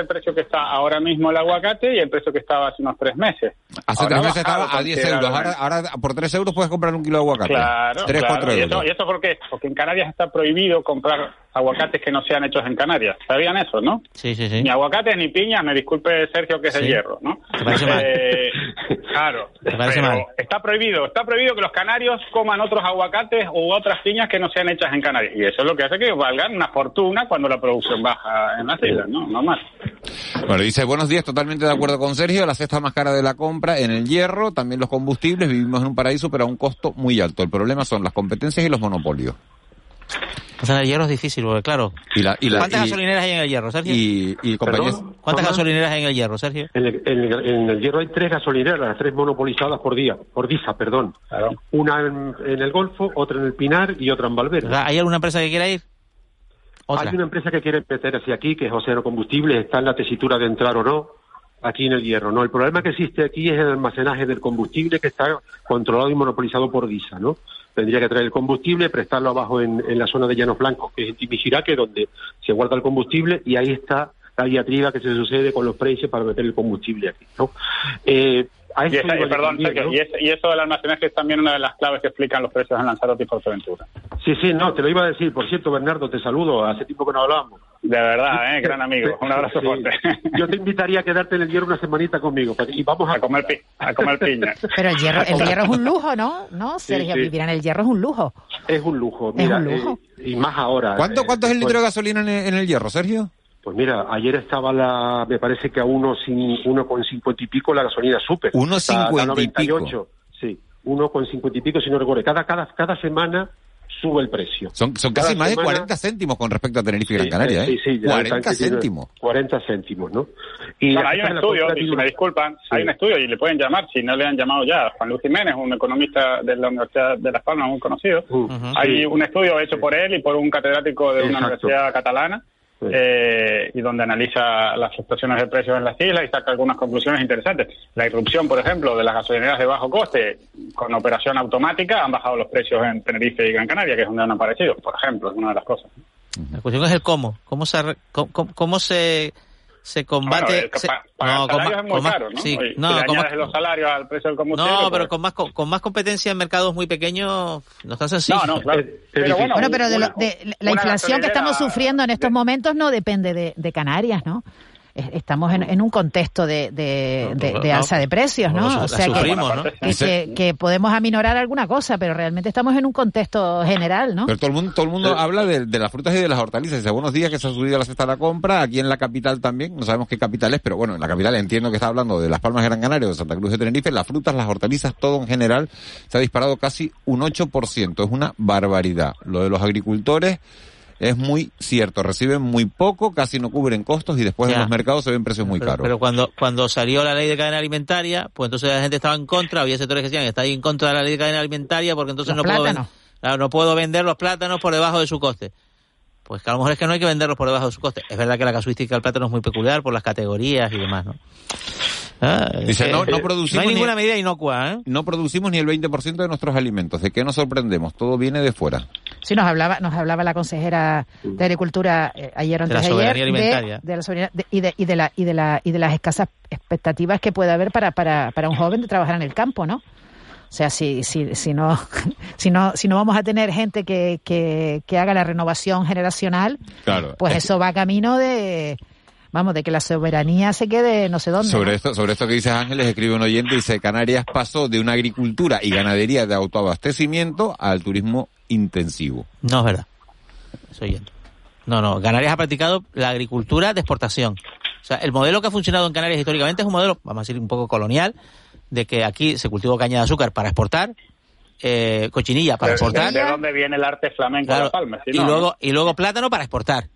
el precio que está ahora mismo el aguacate y el precio que estaba hace unos tres meses. Hace tres meses estaba a 10 euros. Ahora, por 3 euros puedes comprar un kilo de aguacate. Claro. 3, 4 euros. ¿Y eso, por qué? Porque en Canarias está prohibido comprar aguacates que no sean hechos en Canarias. ¿Sabían eso, no? Sí, sí, sí. Ni aguacates ni piñas, me disculpe Sergio que es el hierro, ¿no? parece mal? Eh, claro. parece mal? Está prohibido, está prohibido que los canarios coman otros aguacates u otras piñas que no sean hechas en Canarias. Y eso es lo que hace que valgan una fortuna cuando la producción baja en las islas, ¿no? Normal. Bueno, dice, buenos días, totalmente de acuerdo con Sergio, la cesta más cara de la compra en el hierro, también los combustibles, vivimos en un paraíso, pero a un costo muy alto. El problema son las competencias y los monopolios. O sea, el hierro es difícil, porque claro. ¿Cuántas gasolineras hay en el hierro, Sergio? ¿Cuántas gasolineras hay en el hierro, Sergio? En el, hierro hay tres gasolineras, tres monopolizadas por día, por DISA, perdón. Una en, el Golfo, otra en el Pinar y otra en Valverde. ¿Hay alguna empresa que quiera ir? Hay una empresa que quiere meterse aquí, que es Océano Combustible, está en la tesitura de entrar o no aquí en el hierro. No, el problema que existe aquí es el almacenaje del combustible que está controlado y monopolizado por DISA, ¿no? Tendría que traer el combustible, prestarlo abajo en, la zona de Llanos Blancos, que es en Timijiraque, donde se guarda el combustible, y ahí está la diatriba que se sucede con los precios para meter el combustible aquí. ¿no? Eh, y, perdón, y, eso del almacenaje es también una de las claves que explican los precios en Lanzarote y Fuerteventura. Sí, sí, no, te lo iba a decir. Por cierto, Bernardo, te saludo. Hace tiempo que no hablábamos. De verdad, ¿eh? gran amigo. Un abrazo fuerte. Yo te invitaría a quedarte en el hierro una semanita conmigo y vamos a, comer, a comer piña. Pero el hierro, el hierro es un lujo, ¿no? ¿No, Sergio? Vivir en el hierro es un lujo. Es un lujo, mira. Es un lujo. Eh, y más ahora. ¿Cuánto, cuánto es el litro de gasolina en el hierro, Sergio? Pues mira, ayer estaba la, me parece que a uno, uno con cincuenta y pico la gasolina super. Uno cincuenta y pico. Sí, uno con cincuenta y pico si no recuerdo. Cada, cada, cada semana sube el precio. Son, son casi más de 40 céntimos con respecto a Tenerife y Gran Canaria, ¿eh? Sí, sí, 40 céntimos. 40 céntimos, ¿no? Y hay un estudio, y si me disculpan, hay un estudio y le pueden llamar, si no le han llamado ya, Juan Luis Jiménez, un economista de la Universidad de Las Palmas, muy conocido. Uh, hay un estudio hecho por él y por un catedrático de una universidad catalana eh, y donde analiza las fluctuaciones de precios en las islas y saca algunas conclusiones interesantes. La irrupción, por ejemplo, de las gasolineras de bajo coste con operación automática han bajado los precios en Tenerife y Gran Canaria, que es donde han aparecido, por ejemplo, es una de las cosas. La cuestión es el cómo, cómo se, cómo se se combate. no, con más, es muy caro, ¿no? Sí, no, si con más, los salarios al precio del combustible. No, pero pues con más con, más competencia en mercados muy pequeños no está sencillo. No, no, claro. Pero, bueno, pero de, de la inflación que estamos sufriendo en estos momentos no depende de, de Canarias, ¿no? Estamos en, un contexto de, de, alza de precios, ¿no? O sea que, que, podemos aminorar alguna cosa, pero realmente estamos en un contexto general, ¿no? Pero todo el mundo, todo el mundo habla de, las frutas y de las hortalizas. Dice, buenos días que se ha subido la cesta de la compra, aquí en la capital también, no sabemos qué capital es, pero bueno, en la capital entiendo que está hablando de Las Palmas de Gran Canaria, de Santa Cruz de Tenerife, las frutas, las hortalizas, todo en general, se ha disparado casi un 8%. Es una barbaridad. Lo de los agricultores es muy cierto. Reciben muy poco, casi no cubren costos y después en los mercados se ven precios muy caros. Pero cuando, cuando salió la ley de cadena alimentaria, pues entonces la gente estaba en contra, había sectores que decían que está en contra de la ley de cadena alimentaria porque entonces no puedo, no puedo vender los plátanos por debajo de su coste. Pues que a lo mejor es que no hay que venderlos por debajo de su coste. Es verdad que la casuística del plátano es muy peculiar por las categorías y demás, ¿no? Ah, Dice, no, no, producimos hay ninguna medida inocua, ¿eh? No producimos ni el 20% de nuestros alimentos. ¿De qué nos sorprendemos? Todo viene de fuera. Sí, nos hablaba, nos hablaba la consejera de Agricultura eh, ayer antes de, la ayer de, la soberanía y de, y de la y de la y de las escasas expectativas que puede haber para, para, para un joven de trabajar en el campo, ¿no? O sea, si, si, si, no, si, no, si no vamos a tener gente que, que, que haga la renovación generacional, pues eso va camino de, vamos, de que la soberanía se quede no sé dónde. Sobre esto, sobre esto que dice Ángeles, escribe un oyente, dice Canarias pasó de una agricultura y ganadería de autoabastecimiento al turismo intensivo. No es verdad. Soy No, no, Canarias ha practicado la agricultura de exportación. O sea, el modelo que ha funcionado en Canarias históricamente es un modelo, vamos a decir, un poco colonial, de que aquí se cultivó caña de azúcar para exportar, eh, cochinilla para exportar. ¿De dónde viene el arte flamenco de la palma? y, luego, y luego plátano para exportar.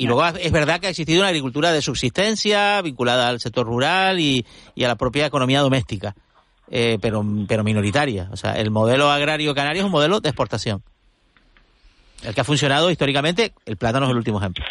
Y luego es verdad que ha existido una agricultura de subsistencia vinculada al sector rural y, a la propia economía doméstica, eh, pero, pero minoritaria. O sea, el modelo agrario canario es un modelo de exportación. El que ha funcionado históricamente, el plátano es el último ejemplo.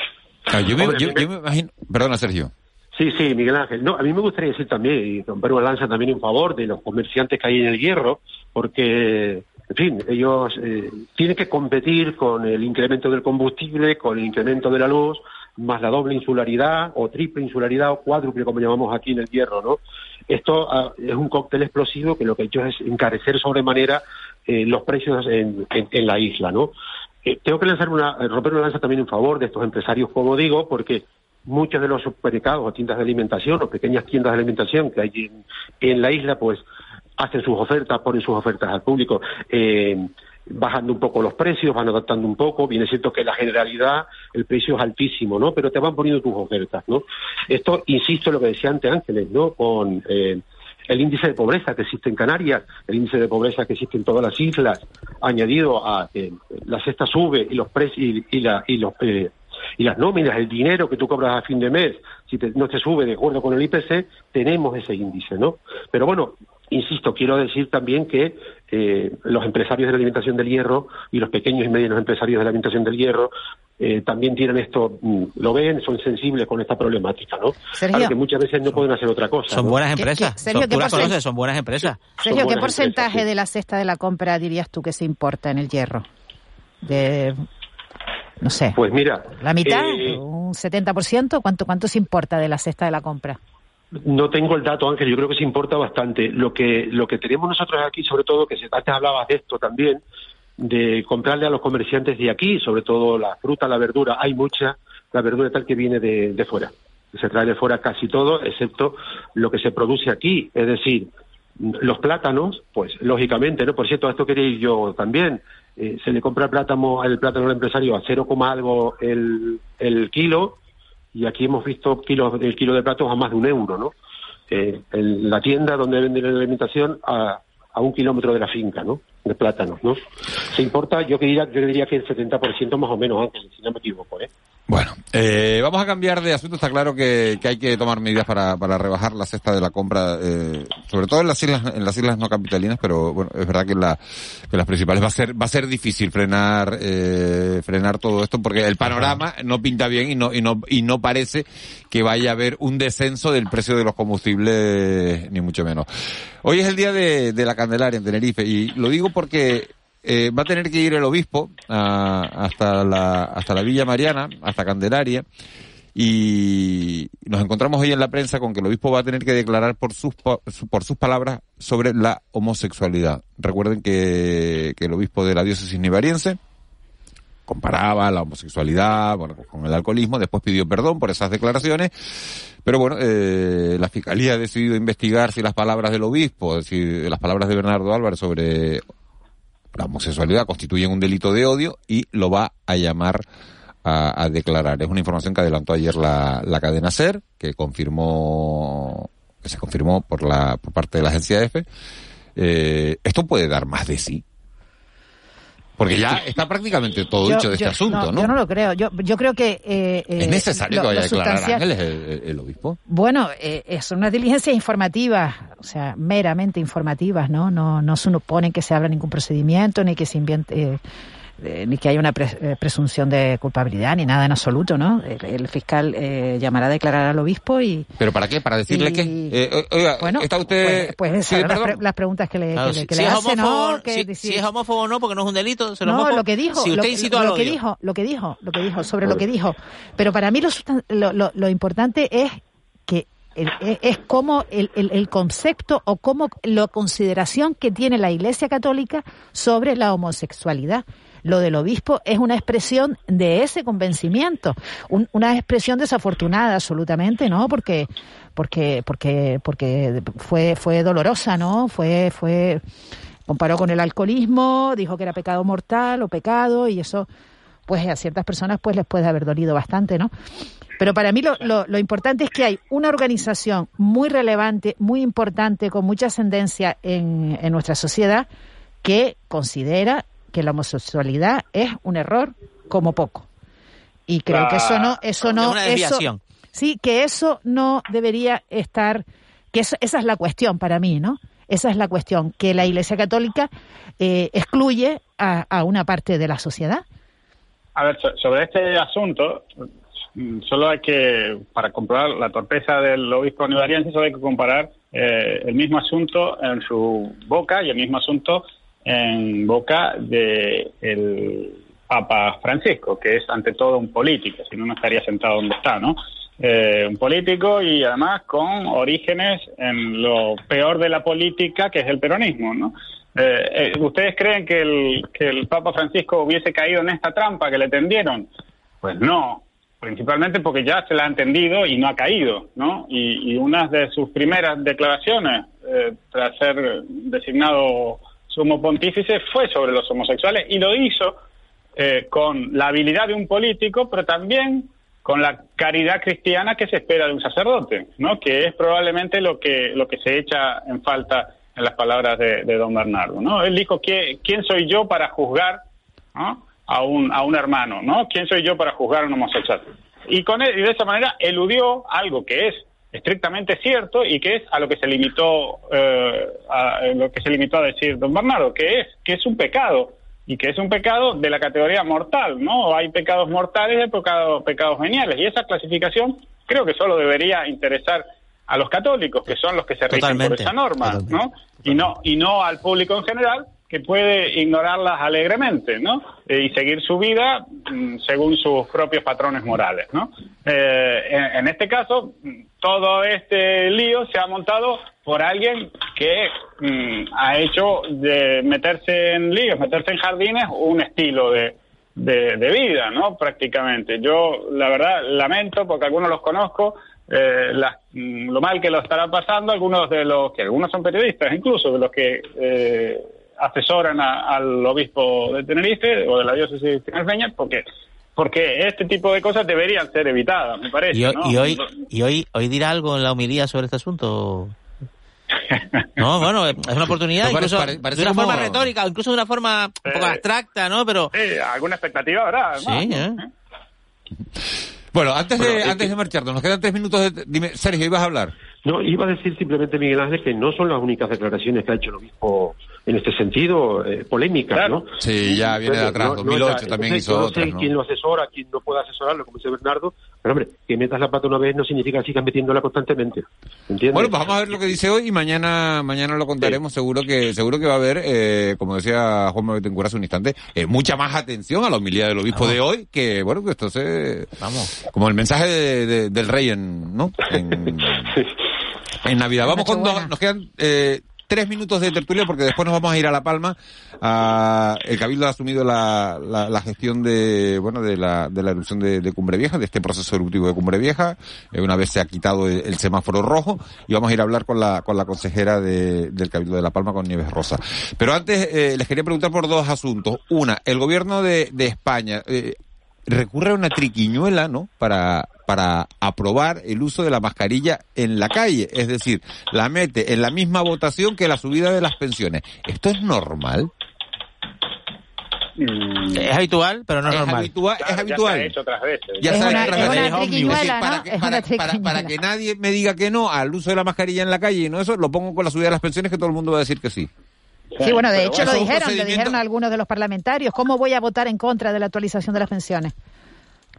Ah, yo, me, imagino... Perdona, Sergio. Sí, sí, Miguel Ángel. No, a mí me gustaría decir también, y romper una lanza también en favor de los comerciantes que hay en el hierro, porque en fin, ellos eh, tienen que competir con el incremento del combustible, con el incremento de la luz, más la doble insularidad o triple insularidad o cuádruple, como llamamos aquí en el hierro, ¿no? Esto ah, es un cóctel explosivo que lo que ha hecho es encarecer sobremanera eh, los precios en, la isla, ¿no? Eh, tengo que lanzar una, romper una lanza también en favor de estos empresarios, como digo, porque muchos de los supermercados o tiendas de alimentación o pequeñas tiendas de alimentación que hay en la isla, pues hacen sus ofertas, ponen sus ofertas al público, eh, bajando un poco los precios, van adaptando un poco, viene siendo que la generalidad el precio es altísimo, ¿no? Pero te van poniendo tus ofertas, ¿no? Esto, insisto en lo que decía antes Ángeles, ¿no? Con eh, el índice de pobreza que existe en Canarias, el índice de pobreza que existe en todas las islas, añadido a que la cesta sube y los precios y, la, y los eh, y las nóminas, el dinero que tú cobras a fin de mes, si no te sube de acuerdo con el IPC, tenemos ese índice, ¿no? Pero bueno, Insisto, quiero decir también que eh, los empresarios de la alimentación del hierro y los pequeños y medianos empresarios de la alimentación del hierro eh, también tienen esto, mm, lo ven, son sensibles con esta problemática, ¿no? Sergio, que muchas veces no pueden hacer otra cosa. Son buenas empresas. Sergio, son, son buenas empresas. Sergio, ¿qué porcentaje de la cesta de la compra dirías tú que se importa en el hierro? De no sé. Pues mira. ¿La mitad? Eh, ¿Un 70%? ¿Cuánto, ¿Cuánto se importa de la cesta de la compra? No tengo el dato, Ángel, yo creo que se importa bastante. Lo que, lo que tenemos nosotros aquí, sobre todo, que antes hablabas de esto también, de comprarle a los comerciantes de aquí, sobre todo la fruta, la verdura, hay mucha, la verdura tal que viene de, de fuera. Se trae de fuera casi todo, excepto lo que se produce aquí. Es decir, los plátanos, pues lógicamente, ¿no? Por cierto, esto quería ir yo también. Eh, se le compra el plátano, el plátano al empresario a cero algo el, el kilo y aquí hemos visto kilos, el kilo de platos a más de un euro, ¿no? Eh, en la tienda donde venden la alimentación a, a un kilómetro de la finca, ¿no? De plátanos, ¿no? Se importa, yo diría, yo diría que el 70% más o menos, antes, si no me equivoco, ¿eh? Bueno, eh, vamos a cambiar de asunto. Está claro que, que hay que tomar medidas para, para rebajar la cesta de la compra, eh, sobre todo en las islas, en las islas no capitalinas, pero bueno, es verdad que en, la, que las principales va a ser, va a ser difícil frenar, eh, frenar todo esto porque el panorama no pinta bien y no, y no, y no parece que vaya a haber un descenso del precio de los combustibles, ni mucho menos. Hoy es el día de, de la Candelaria en Tenerife y lo digo porque eh, va a tener que ir el obispo hasta, la, hasta la Villa Mariana, hasta Candelaria, y nos encontramos hoy en la prensa con que el obispo va a tener que declarar por sus, por sus palabras sobre la homosexualidad. Recuerden que, que el obispo de la diócesis nivariense comparaba la homosexualidad bueno, con el alcoholismo, después pidió perdón por esas declaraciones, pero bueno, eh, la Fiscalía ha decidido investigar si las palabras del obispo, si las palabras de Bernardo Álvarez sobre la homosexualidad constituye un delito de odio y lo va a llamar a, declarar. Es una información que adelantó ayer la, la cadena SER, que confirmó, que se confirmó por la, por parte de la agencia EFE. Eh, esto puede dar más de sí. Porque ya está prácticamente todo dicho de este asunto, no, Yo no lo creo. Yo, yo creo que... Eh, ¿Es necesario que vaya a declarar Ángeles el, obispo? Bueno, eh, son unas diligencias informativas, o sea, meramente informativas, ¿no? No, no supone que se abra ningún procedimiento ni que se invente... Eh, eh, ni que haya una eh, presunción de culpabilidad ni nada en absoluto, ¿no? El, fiscal eh, llamará a declarar al obispo y... ¿Pero para qué? ¿Para decirle que oiga, bueno, ¿está usted...? Pues, pues las, preguntas que le, que, si, le hace, ¿no? si, es homófobo o no, porque no es un delito. no, lo que dijo, si usted lo, lo, que dijo, lo que dijo, lo que dijo, sobre lo que dijo. Pero para mí lo, lo, lo importante es que es como el, el, el, concepto o como la consideración que tiene la Iglesia Católica sobre la homosexualidad lo del obispo es una expresión de ese convencimiento, una expresión desafortunada absolutamente, ¿no? Porque porque porque porque fue fue dolorosa, ¿no? Fue fue comparó con el alcoholismo, dijo que era pecado mortal o pecado y eso pues a ciertas personas pues les puede haber dolido bastante, ¿no? Pero para mí lo, lo, importante es que hay una organización muy relevante, muy importante, con mucha ascendencia en, en nuestra sociedad, que considera que la homosexualidad es un error como poco. Y creo que eso no, eso no, eso, sí, que eso no debería estar, que esa es la cuestión para mí, ¿no? Esa es la cuestión, que la Iglesia Católica eh, excluye a, a una parte de la sociedad. A ver, sobre este asunto, solo hay que, para comprobar la torpeza del obispo nivariense, solo hay que comparar eh, el mismo asunto en su boca y el mismo asunto en boca del el Papa Francisco, que es ante todo un político, si no, no estaría sentado donde está, ¿no? Eh, un político y además con orígenes en lo peor de la política, que es el peronismo, ¿no? Eh, ¿Ustedes creen que el, que el Papa Francisco hubiese caído en esta trampa que le tendieron? Pues no, principalmente porque ya se la ha entendido y no ha caído, ¿no? Y, una de sus primeras declaraciones eh, tras ser designado sumo pontífice fue sobre los homosexuales y lo hizo eh, con la habilidad de un político, pero también con la caridad cristiana que se espera de un sacerdote, ¿no? Que es probablemente lo que lo que se echa en falta en las palabras de, don Bernardo, ¿no? Él dijo quién soy yo para juzgar, a un, a un hermano, ¿no? ¿Quién soy yo para juzgar a un homosexual? Y, con y de esa manera eludió algo que es estrictamente cierto y que es a lo que se limitó eh, a lo que se limitó a decir don Bernardo que es que es un pecado y que es un pecado de la categoría mortal no hay pecados mortales y pecados pecados veniales y esa clasificación creo que solo debería interesar a los católicos que son los que se rigen por esa norma no y no y no al público en general que puede ignorarlas alegremente, ¿no? Eh, y seguir su vida mm, según sus propios patrones morales, ¿no? Eh, en, este caso, todo este lío se ha montado por alguien que mm, ha hecho de meterse en líos, meterse en jardines, un estilo de, de, vida, ¿no? Prácticamente. Yo, la verdad, lamento, porque algunos los conozco, eh, mm, lo mal que lo estará pasando, algunos de los que algunos son periodistas, incluso de los que eh, asesoran al obispo de Tenerife o de la diócesis tinerfeña porque porque este tipo de cosas deberían ser evitadas, me parece. ¿Y, hoy, y hoy, hoy dirá algo en la homilía sobre este asunto? No, bueno, es una oportunidad, incluso de una forma retórica, incluso de una forma un poco abstracta, ¿no? Pero... Sí, alguna expectativa habrá. Sí, ¿eh? Bueno, antes de, antes de marcharnos, nos quedan tres minutos. De, dime, Sergio, ¿ibas a hablar? No, iba a decir simplemente, Miguel Ángel, que no son las únicas declaraciones que ha hecho el obispo en este sentido eh, polémica, ¿no? Sí, ya viene de atrás, 2008 también hizo no sé quién lo asesora, quién no puede asesorarlo, como dice Bernardo, pero hombre, que metas la pata una vez no significa que sigas metiéndola constantemente, ¿entiendes? Bueno, pues vamos a ver lo que dice hoy y mañana mañana lo contaremos, seguro que seguro que va a haber, eh, como decía Juan Betancourt hace un instante, eh, mucha más atención a la humildad del obispo de hoy, que bueno, que esto se... Vamos. Como el mensaje del rey en, ¿no? En, en Navidad. Vamos con dos, nos quedan eh, tres minutos de tertulia porque después nos vamos a ir a La Palma. el Cabildo ha asumido la, la, gestión de, bueno, de la, de la erupción de, Cumbre Vieja, de este proceso eruptivo de Cumbre Vieja, eh, una vez se ha quitado el, semáforo rojo, y vamos a ir a hablar con la, con la consejera del Cabildo de La Palma, con Nieves Rosa. Pero antes, eh, les quería preguntar por dos asuntos. Una, el gobierno de, de España, eh, recurre a una triquiñuela, ¿no? Para, para aprobar el uso de la mascarilla en la calle. Es decir, la mete en la misma votación que la subida de las pensiones. ¿Esto es normal? Mm. Es habitual, pero no es, normal. Habitual, es habitual. Ya se ha hecho otras veces. Ya es una, triquiñuela, para, que, para, para, que nadie me diga que no al uso de la mascarilla en la calle y no eso, lo pongo con la subida de las pensiones que todo el mundo va a decir que sí. Sí, bueno, de hecho lo dijeron, lo dijeron algunos de los parlamentarios. ¿Cómo voy a votar en contra de la actualización de las pensiones?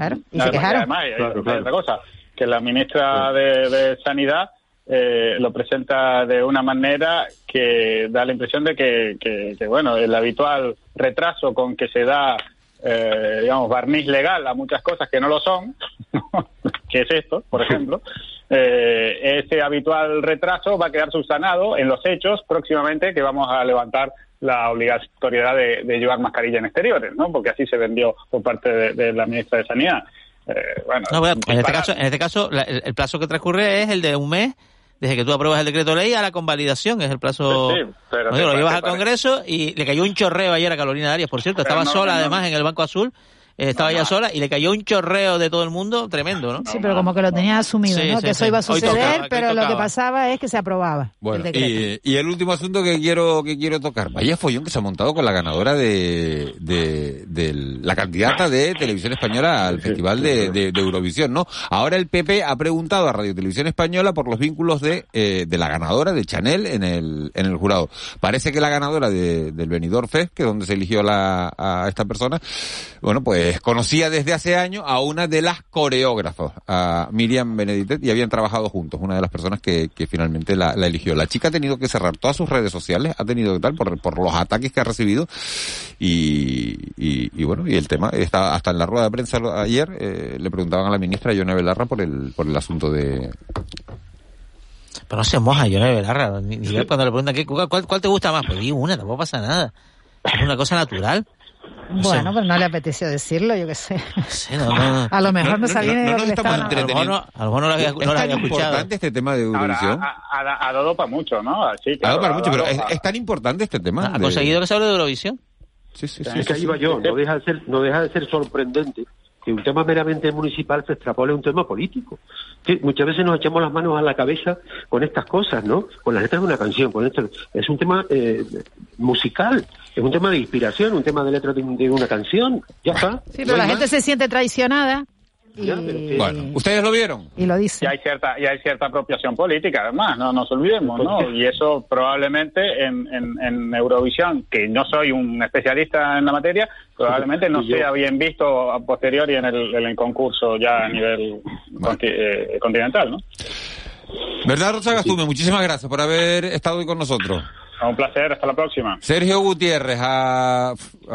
Claro, y se quejaron. Además, hay, otra cosa, que la ministra de, Sanidad eh, lo presenta de una manera que da la impresión de que, que, bueno, el habitual retraso con que se da, eh, digamos, barniz legal a muchas cosas que no lo son, que es esto, por ejemplo, eh, ese habitual retraso va a quedar subsanado en los hechos próximamente que vamos a levantar la obligatoriedad de, llevar mascarilla en exteriores, ¿no? Porque así se vendió por parte de, la ministra de Sanidad. Eh, bueno, en, este caso, en este caso, el, plazo que transcurre es el de un mes desde que tú apruebas el decreto ley a la convalidación, es el plazo. Sí, pero lo llevas al Congreso y le cayó un chorreo ayer a Carolina Arias, por cierto, estaba sola además en el Banco Azul estaba ella sola y le cayó un chorreo de todo el mundo tremendo, ¿no? Sí, pero como que lo tenía asumido, ¿no? que eso iba a suceder, pero lo que pasaba es que se aprobaba. Bueno, y, y, el último asunto que quiero que quiero tocar, vaya follón que se ha montado con la ganadora de, de, de la candidata de Televisión Española al Festival de, de, Eurovisión, ¿no? Ahora el PP ha preguntado a Radio Televisión Española por los vínculos de, eh, de la ganadora de Chanel en el, en el jurado. Parece que la ganadora de, del Benidorm Fest, que es donde se eligió la, a esta persona, bueno, pues conocía desde hace años a una de las coreógrafas, a Miriam Beneditet, y habían trabajado juntos, una de las personas que, que finalmente la, la eligió. La chica ha tenido que cerrar todas sus redes sociales, ha tenido que tal, por, por los ataques que ha recibido, y, y, y bueno, y el tema está hasta en la rueda de prensa ayer, eh, le preguntaban a la ministra Yone Belarra por el, por el asunto de, pero no se moja, yo no Belarra. Ni, ni cuando le preguntan ¿qué, cuál, cuál te gusta más, pues di una, tampoco pasa nada. Es una cosa natural. Bueno, pero no le apeteció decirlo, yo qué sé. A lo mejor no, sabía ni lo que estaba... A lo mejor no, a lo mejor no lo había, no lo había escuchado. importante este tema de Eurovisión? Ahora, ha, ha, dado para mucho, ¿no? Sí, claro, ha dado para mucho, pero es, es, tan importante este tema. ¿Ha de... conseguido que se hable de Eurovisión? Sí, sí, sí. Es que ahí va yo, no deja de ser, no deja de ser sorprendente que un tema meramente municipal se extrapole a un tema político. Que muchas veces nos echamos las manos a la cabeza con estas cosas, ¿no? Con las letras de una canción, con esto. Es un tema eh, musical, es un tema de inspiración, un tema de letra de, de una canción. Ya está. Sí, pero la gente se siente traicionada bueno, ¿ustedes lo vieron? Y lo dice. Y hay cierta, y hay cierta apropiación política, además, no nos olvidemos, ¿no? Y eso probablemente en, en, Eurovisión, que no soy un especialista en la materia, probablemente no sea bien visto a posteriori en el, en el concurso ya a nivel eh, continental, ¿no? ¿Verdad, Rosa Gastume? Muchísimas gracias por haber estado hoy con nosotros. Un placer, hasta la próxima. Sergio Gutiérrez, a,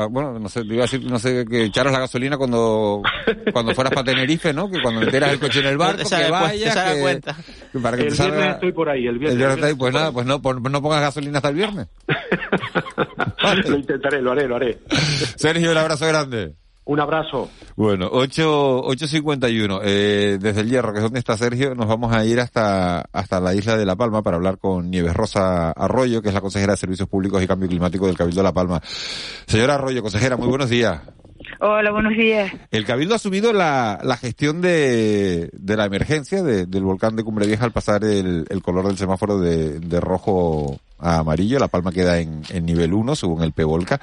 bueno, no sé, te iba a decir, no sé, que echaros la gasolina cuando, cuando fueras para Tenerife, ¿no? Que cuando metieras el coche en el barco, que vayas, que, cuenta. Que para que el te viernes estoy por ahí, el viernes. El viernes pues nada, pues no, pues no pongas gasolina hasta el viernes. Lo intentaré, lo haré, lo haré. Sergio, un abrazo grande. Un abrazo. Bueno, 8.51. Eh, desde el Hierro, que es donde está Sergio, nos vamos a ir hasta, hasta la isla de La Palma para hablar con Nieves Rosa Arroyo, que es la consejera de Servicios Públicos y Cambio Climático del Cabildo de La Palma. Señora Arroyo, consejera, muy buenos días. Hola, buenos días. El Cabildo ha asumido la, la gestión de, de la emergencia de, del volcán de Cumbre Vieja al pasar el, el color del semáforo de, de rojo a amarillo. La Palma queda en, en nivel 1, según el PEVOLCA.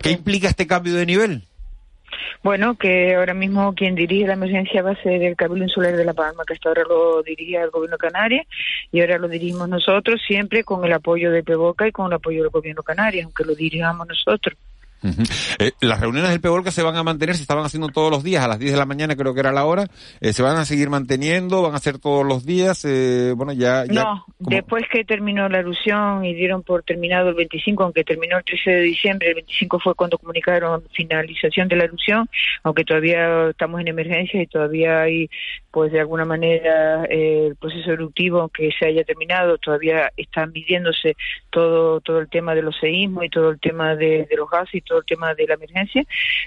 ¿Qué implica este cambio de nivel? Bueno, que ahora mismo quien dirige la emergencia va a ser el Cabildo Insular de La Palma, que hasta ahora lo dirige el Gobierno canario y ahora lo dirigimos nosotros, siempre con el apoyo de PEVOCA y con el apoyo del Gobierno canario, aunque lo dirijamos nosotros. Eh, las reuniones del PEVOLCA se van a mantener, se estaban haciendo todos los días, a las 10 de la mañana creo que era la hora, eh, se van a seguir manteniendo, van a ser todos los días, eh, bueno, ya... ya no, después que terminó la erupción y dieron por terminado el 25, aunque terminó el 13 de diciembre, el 25 fue cuando comunicaron finalización de la erupción, aunque todavía estamos en emergencia y todavía hay, pues de alguna manera, eh, el proceso eruptivo que se haya terminado, todavía está midiéndose todo, todo el tema de los seísmos y todo el tema de, de los gases todo el tema de la emergencia,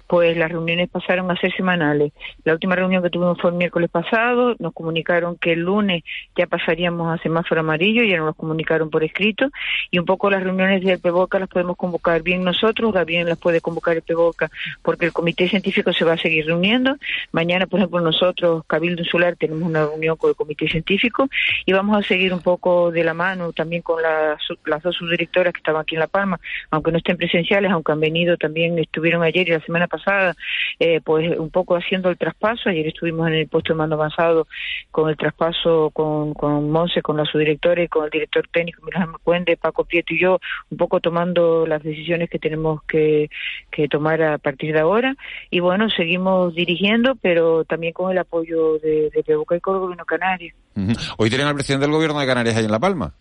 pues las reuniones pasaron a ser semanales. La última reunión que tuvimos fue el miércoles pasado, nos comunicaron que el lunes ya pasaríamos a semáforo amarillo, ya nos lo comunicaron por escrito, y un poco las reuniones del PEVOCA las podemos convocar bien nosotros, también las puede convocar el PEVOCA, porque el comité científico se va a seguir reuniendo. Mañana, por ejemplo, nosotros, Cabildo Insular, tenemos una reunión con el comité científico y vamos a seguir un poco de la mano también con las, las dos subdirectoras que estaban aquí en La Palma, aunque no estén presenciales, aunque han venido también estuvieron ayer y la semana pasada, eh, pues un poco haciendo el traspaso. Ayer estuvimos en el puesto de mando avanzado con el traspaso con, con Monse, con la subdirectora y con el director técnico Milán Cuende, Paco Prieto y yo, un poco tomando las decisiones que tenemos que, que tomar a partir de ahora. Y bueno, seguimos dirigiendo, pero también con el apoyo de, de Pebuca y con el Gobierno Canario. Hoy tienen al presidente del Gobierno de Canarias ahí en La Palma.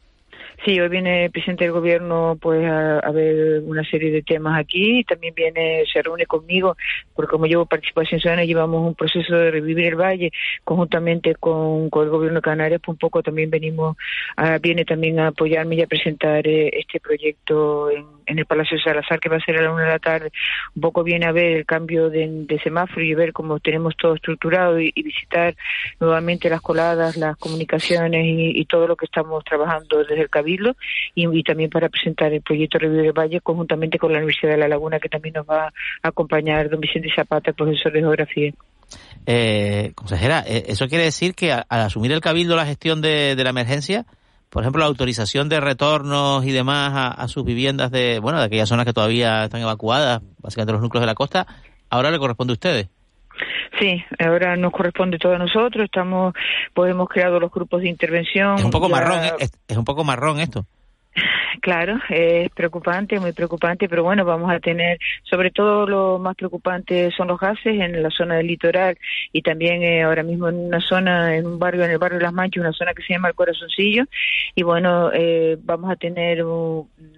Sí, hoy viene el presidente del gobierno pues a, ver una serie de temas aquí. También viene, se reúne conmigo, porque como llevo participación ciudadana, llevamos un proceso de revivir el valle conjuntamente con, con el gobierno de Canarias. Pues un poco también venimos, a, viene también a apoyarme y a presentar eh, este proyecto en, en, el Palacio de Salazar, que va a ser a la una de la tarde. Un poco viene a ver el cambio de, semáforo y ver cómo tenemos todo estructurado y, y visitar nuevamente las coladas, las comunicaciones y, y, todo lo que estamos trabajando desde el Cabildo Y, también para presentar el proyecto Review del Valle conjuntamente con la Universidad de La Laguna, que también nos va a acompañar don Vicente Zapata, profesor de Geografía. Eh, consejera, eh, ¿eso quiere decir que al asumir el Cabildo la gestión de, la emergencia, por ejemplo, la autorización de retornos y demás a, sus viviendas de, bueno, de aquellas zonas que todavía están evacuadas, básicamente los núcleos de la costa, ahora le corresponde a ustedes? Sí, ahora nos corresponde todo a nosotros. Estamos, pues hemos creado los grupos de intervención. Es un poco marrón, ¿eh? es un poco marrón esto. Claro, es preocupante, muy preocupante, pero bueno, vamos a tener, sobre todo lo más preocupante son los gases en la zona del litoral y también eh, ahora mismo en una zona, en un barrio, en el barrio de Las Manchas, una zona que se llama El Corazoncillo, y bueno, eh, vamos a tener,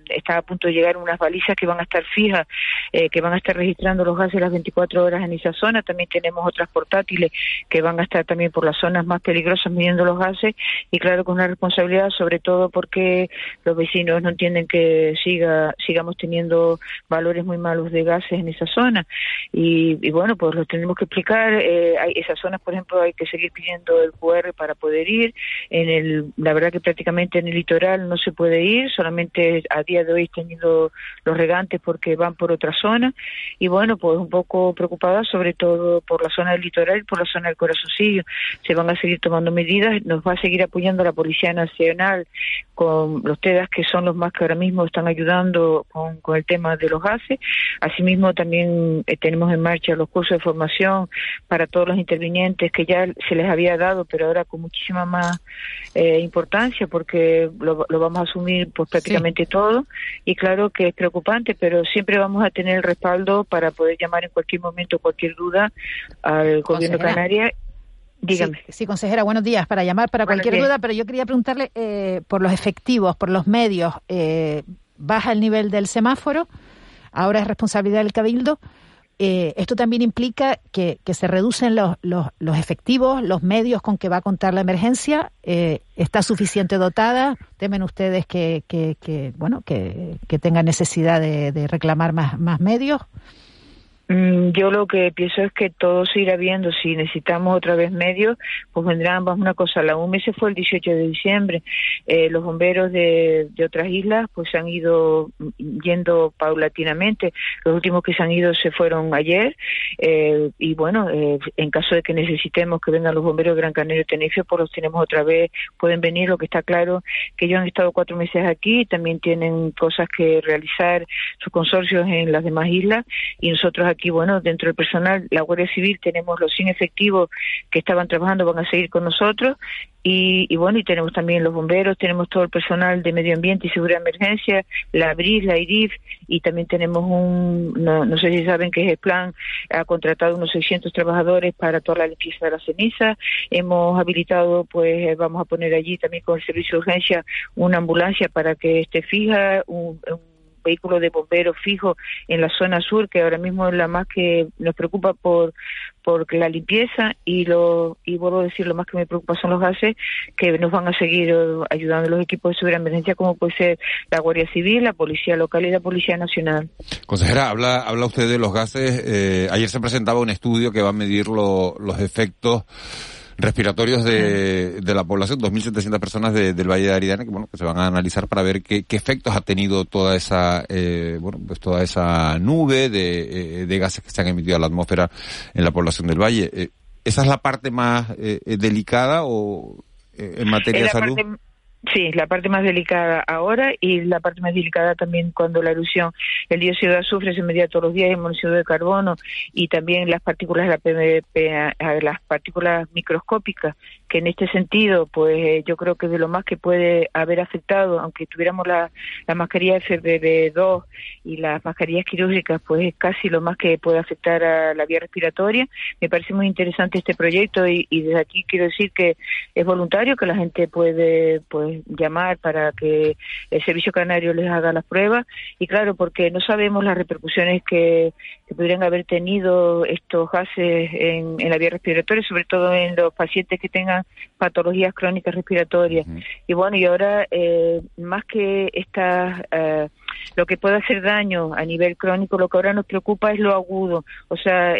está a punto de llegar unas balizas que van a estar fijas, eh, que van a estar registrando los gases las 24 horas en esa zona, también tenemos otras portátiles que van a estar también por las zonas más peligrosas midiendo los gases, y claro, con una responsabilidad sobre todo porque los vecinos no entienden que siga sigamos teniendo valores muy malos de gases en esa zona. Y, bueno pues lo tenemos que explicar eh, hay esas zonas por ejemplo hay que seguir pidiendo el QR para poder ir. En el la verdad que prácticamente en el litoral no se puede ir solamente a día de hoy teniendo los regantes porque van por otra zona. Y bueno pues un poco preocupada sobre todo por la zona del litoral y por la zona del corazoncillo. Se van a seguir tomando medidas nos va a seguir apoyando la policía nacional con los TEDAS que son los más que ahora mismo están ayudando con, el tema de los gases. Asimismo, también eh, tenemos en marcha los cursos de formación para todos los intervinientes que ya se les había dado, pero ahora con muchísima más eh, importancia porque lo, vamos a asumir pues prácticamente todo. Y claro que es preocupante, pero siempre vamos a tener el respaldo para poder llamar en cualquier momento cualquier duda al gobierno de Canarias Dígame. Sí, consejera, buenos días. Para llamar para cualquier duda, pero yo quería preguntarle eh, por los efectivos, por los medios. Eh, baja el nivel del semáforo, ahora es responsabilidad del Cabildo. Eh, esto también implica que, se reducen los, los, efectivos, los medios con que va a contar la emergencia. ¿Está suficiente dotada? ¿Temen ustedes que, que, bueno, que, tenga necesidad de, de reclamar más, más medios? Mm, yo lo que pienso es que todo se irá viendo. Si necesitamos otra vez medios, pues vendrán, vamos una cosa, la UME se fue el 18 de diciembre. Eh, los bomberos de, otras islas pues se han ido yendo paulatinamente. Los últimos que se han ido se fueron ayer. Eh, y bueno, eh, en caso de que necesitemos que vengan los bomberos de Gran Canaria y Tenerife, pues los tenemos otra vez, pueden venir. Lo que está claro que ellos han estado cuatro meses aquí, también tienen cosas que realizar sus consorcios en las demás islas y nosotros aquí y bueno, dentro del personal, la Guardia Civil, tenemos los 100 efectivos que estaban trabajando, van a seguir con nosotros. Y, bueno, y tenemos también los bomberos, tenemos todo el personal de medio ambiente y seguridad de emergencia, la BRIS, la IRIF, y también tenemos un, no, sé si saben que es el plan, ha contratado unos 600 trabajadores para toda la limpieza de la ceniza. Hemos habilitado, pues vamos a poner allí también con el servicio de urgencia una ambulancia para que esté fija, un vehículo de bomberos fijo en la zona sur, que ahora mismo es la más que nos preocupa por, por la limpieza y lo y vuelvo a decir lo más que me preocupa son los gases que nos van a seguir eh, ayudando los equipos de seguridad emergencia como puede ser la Guardia Civil, la Policía Local y la Policía Nacional. Consejera, habla habla usted de los gases. Eh, ayer se presentaba un estudio que va a medir los efectos respiratorios de, de la población, 2.700 personas del Valle de Aridane, que bueno, que se van a analizar para ver qué, qué efectos ha tenido toda esa, eh, bueno, pues toda esa nube de, eh, de, gases que se han emitido a la atmósfera en la población del Valle. Eh, ¿Esa es la parte más eh, delicada o en materia de salud? Sí, la parte más delicada ahora y la parte más delicada también cuando la erupción, el dióxido de azufre se medía todos los días, el monóxido de carbono y también las partículas de la PMP, las partículas microscópicas que en este sentido, pues eh, yo creo que de lo más que puede haber afectado, aunque tuviéramos la, la mascarilla FBB2 y las mascarillas quirúrgicas, pues es casi lo más que puede afectar a la vía respiratoria. Me parece muy interesante este proyecto y, desde aquí quiero decir que es voluntario, que la gente puede pues llamar para que el Servicio Canario les haga las pruebas y claro, porque no sabemos las repercusiones que, que podrían haber tenido estos gases en, en la vía respiratoria, sobre todo en los pacientes que tengan patologías crónicas respiratorias. Y bueno, y ahora, eh, más que estas, eh, lo que puede hacer daño a nivel crónico, lo que ahora nos preocupa es lo agudo, o sea,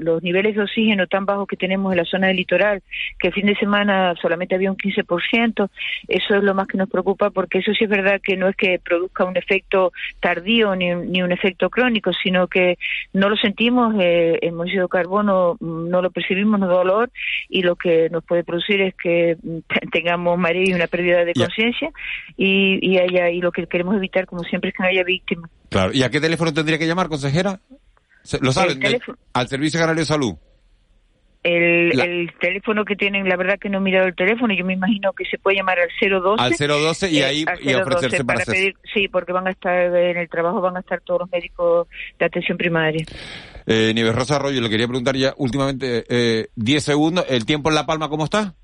los niveles de oxígeno tan bajos que tenemos en la zona del litoral, que el fin de semana solamente había un 15%, eso es lo más que nos preocupa porque eso sí es verdad que no es que produzca un efecto tardío ni, ni un efecto crónico, sino que no lo sentimos, eh, el monóxido de carbono mm, no lo percibimos, no dolor y lo que nos puede producir es que mm, tengamos mareo y una pérdida de conciencia y, y, haya, y lo que queremos evitar, como siempre, es que no haya víctimas. Claro. ¿Y a qué teléfono tendría que llamar, consejera? ¿Lo saben? Al Servicio Canario de Salud. El, teléfono que tienen, la verdad que no he mirado el teléfono, yo me imagino que se puede llamar al 012. Al 012 y eh, ahí y ofrecerse para, pedir, Sí, porque van a estar en el trabajo, van a estar todos los médicos de atención primaria. Eh, Nieves Rosa Arroyo, le quería preguntar ya últimamente, eh, 10 segundos, ¿el tiempo en La Palma cómo está?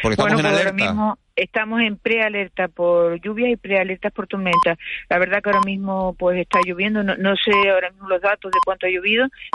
Porque estamos en alerta. Ahora mismo estamos en prealerta por lluvia y prealerta por tormenta. La verdad que ahora mismo pues está lloviendo, no, sé ahora mismo los datos de cuánto ha llovido,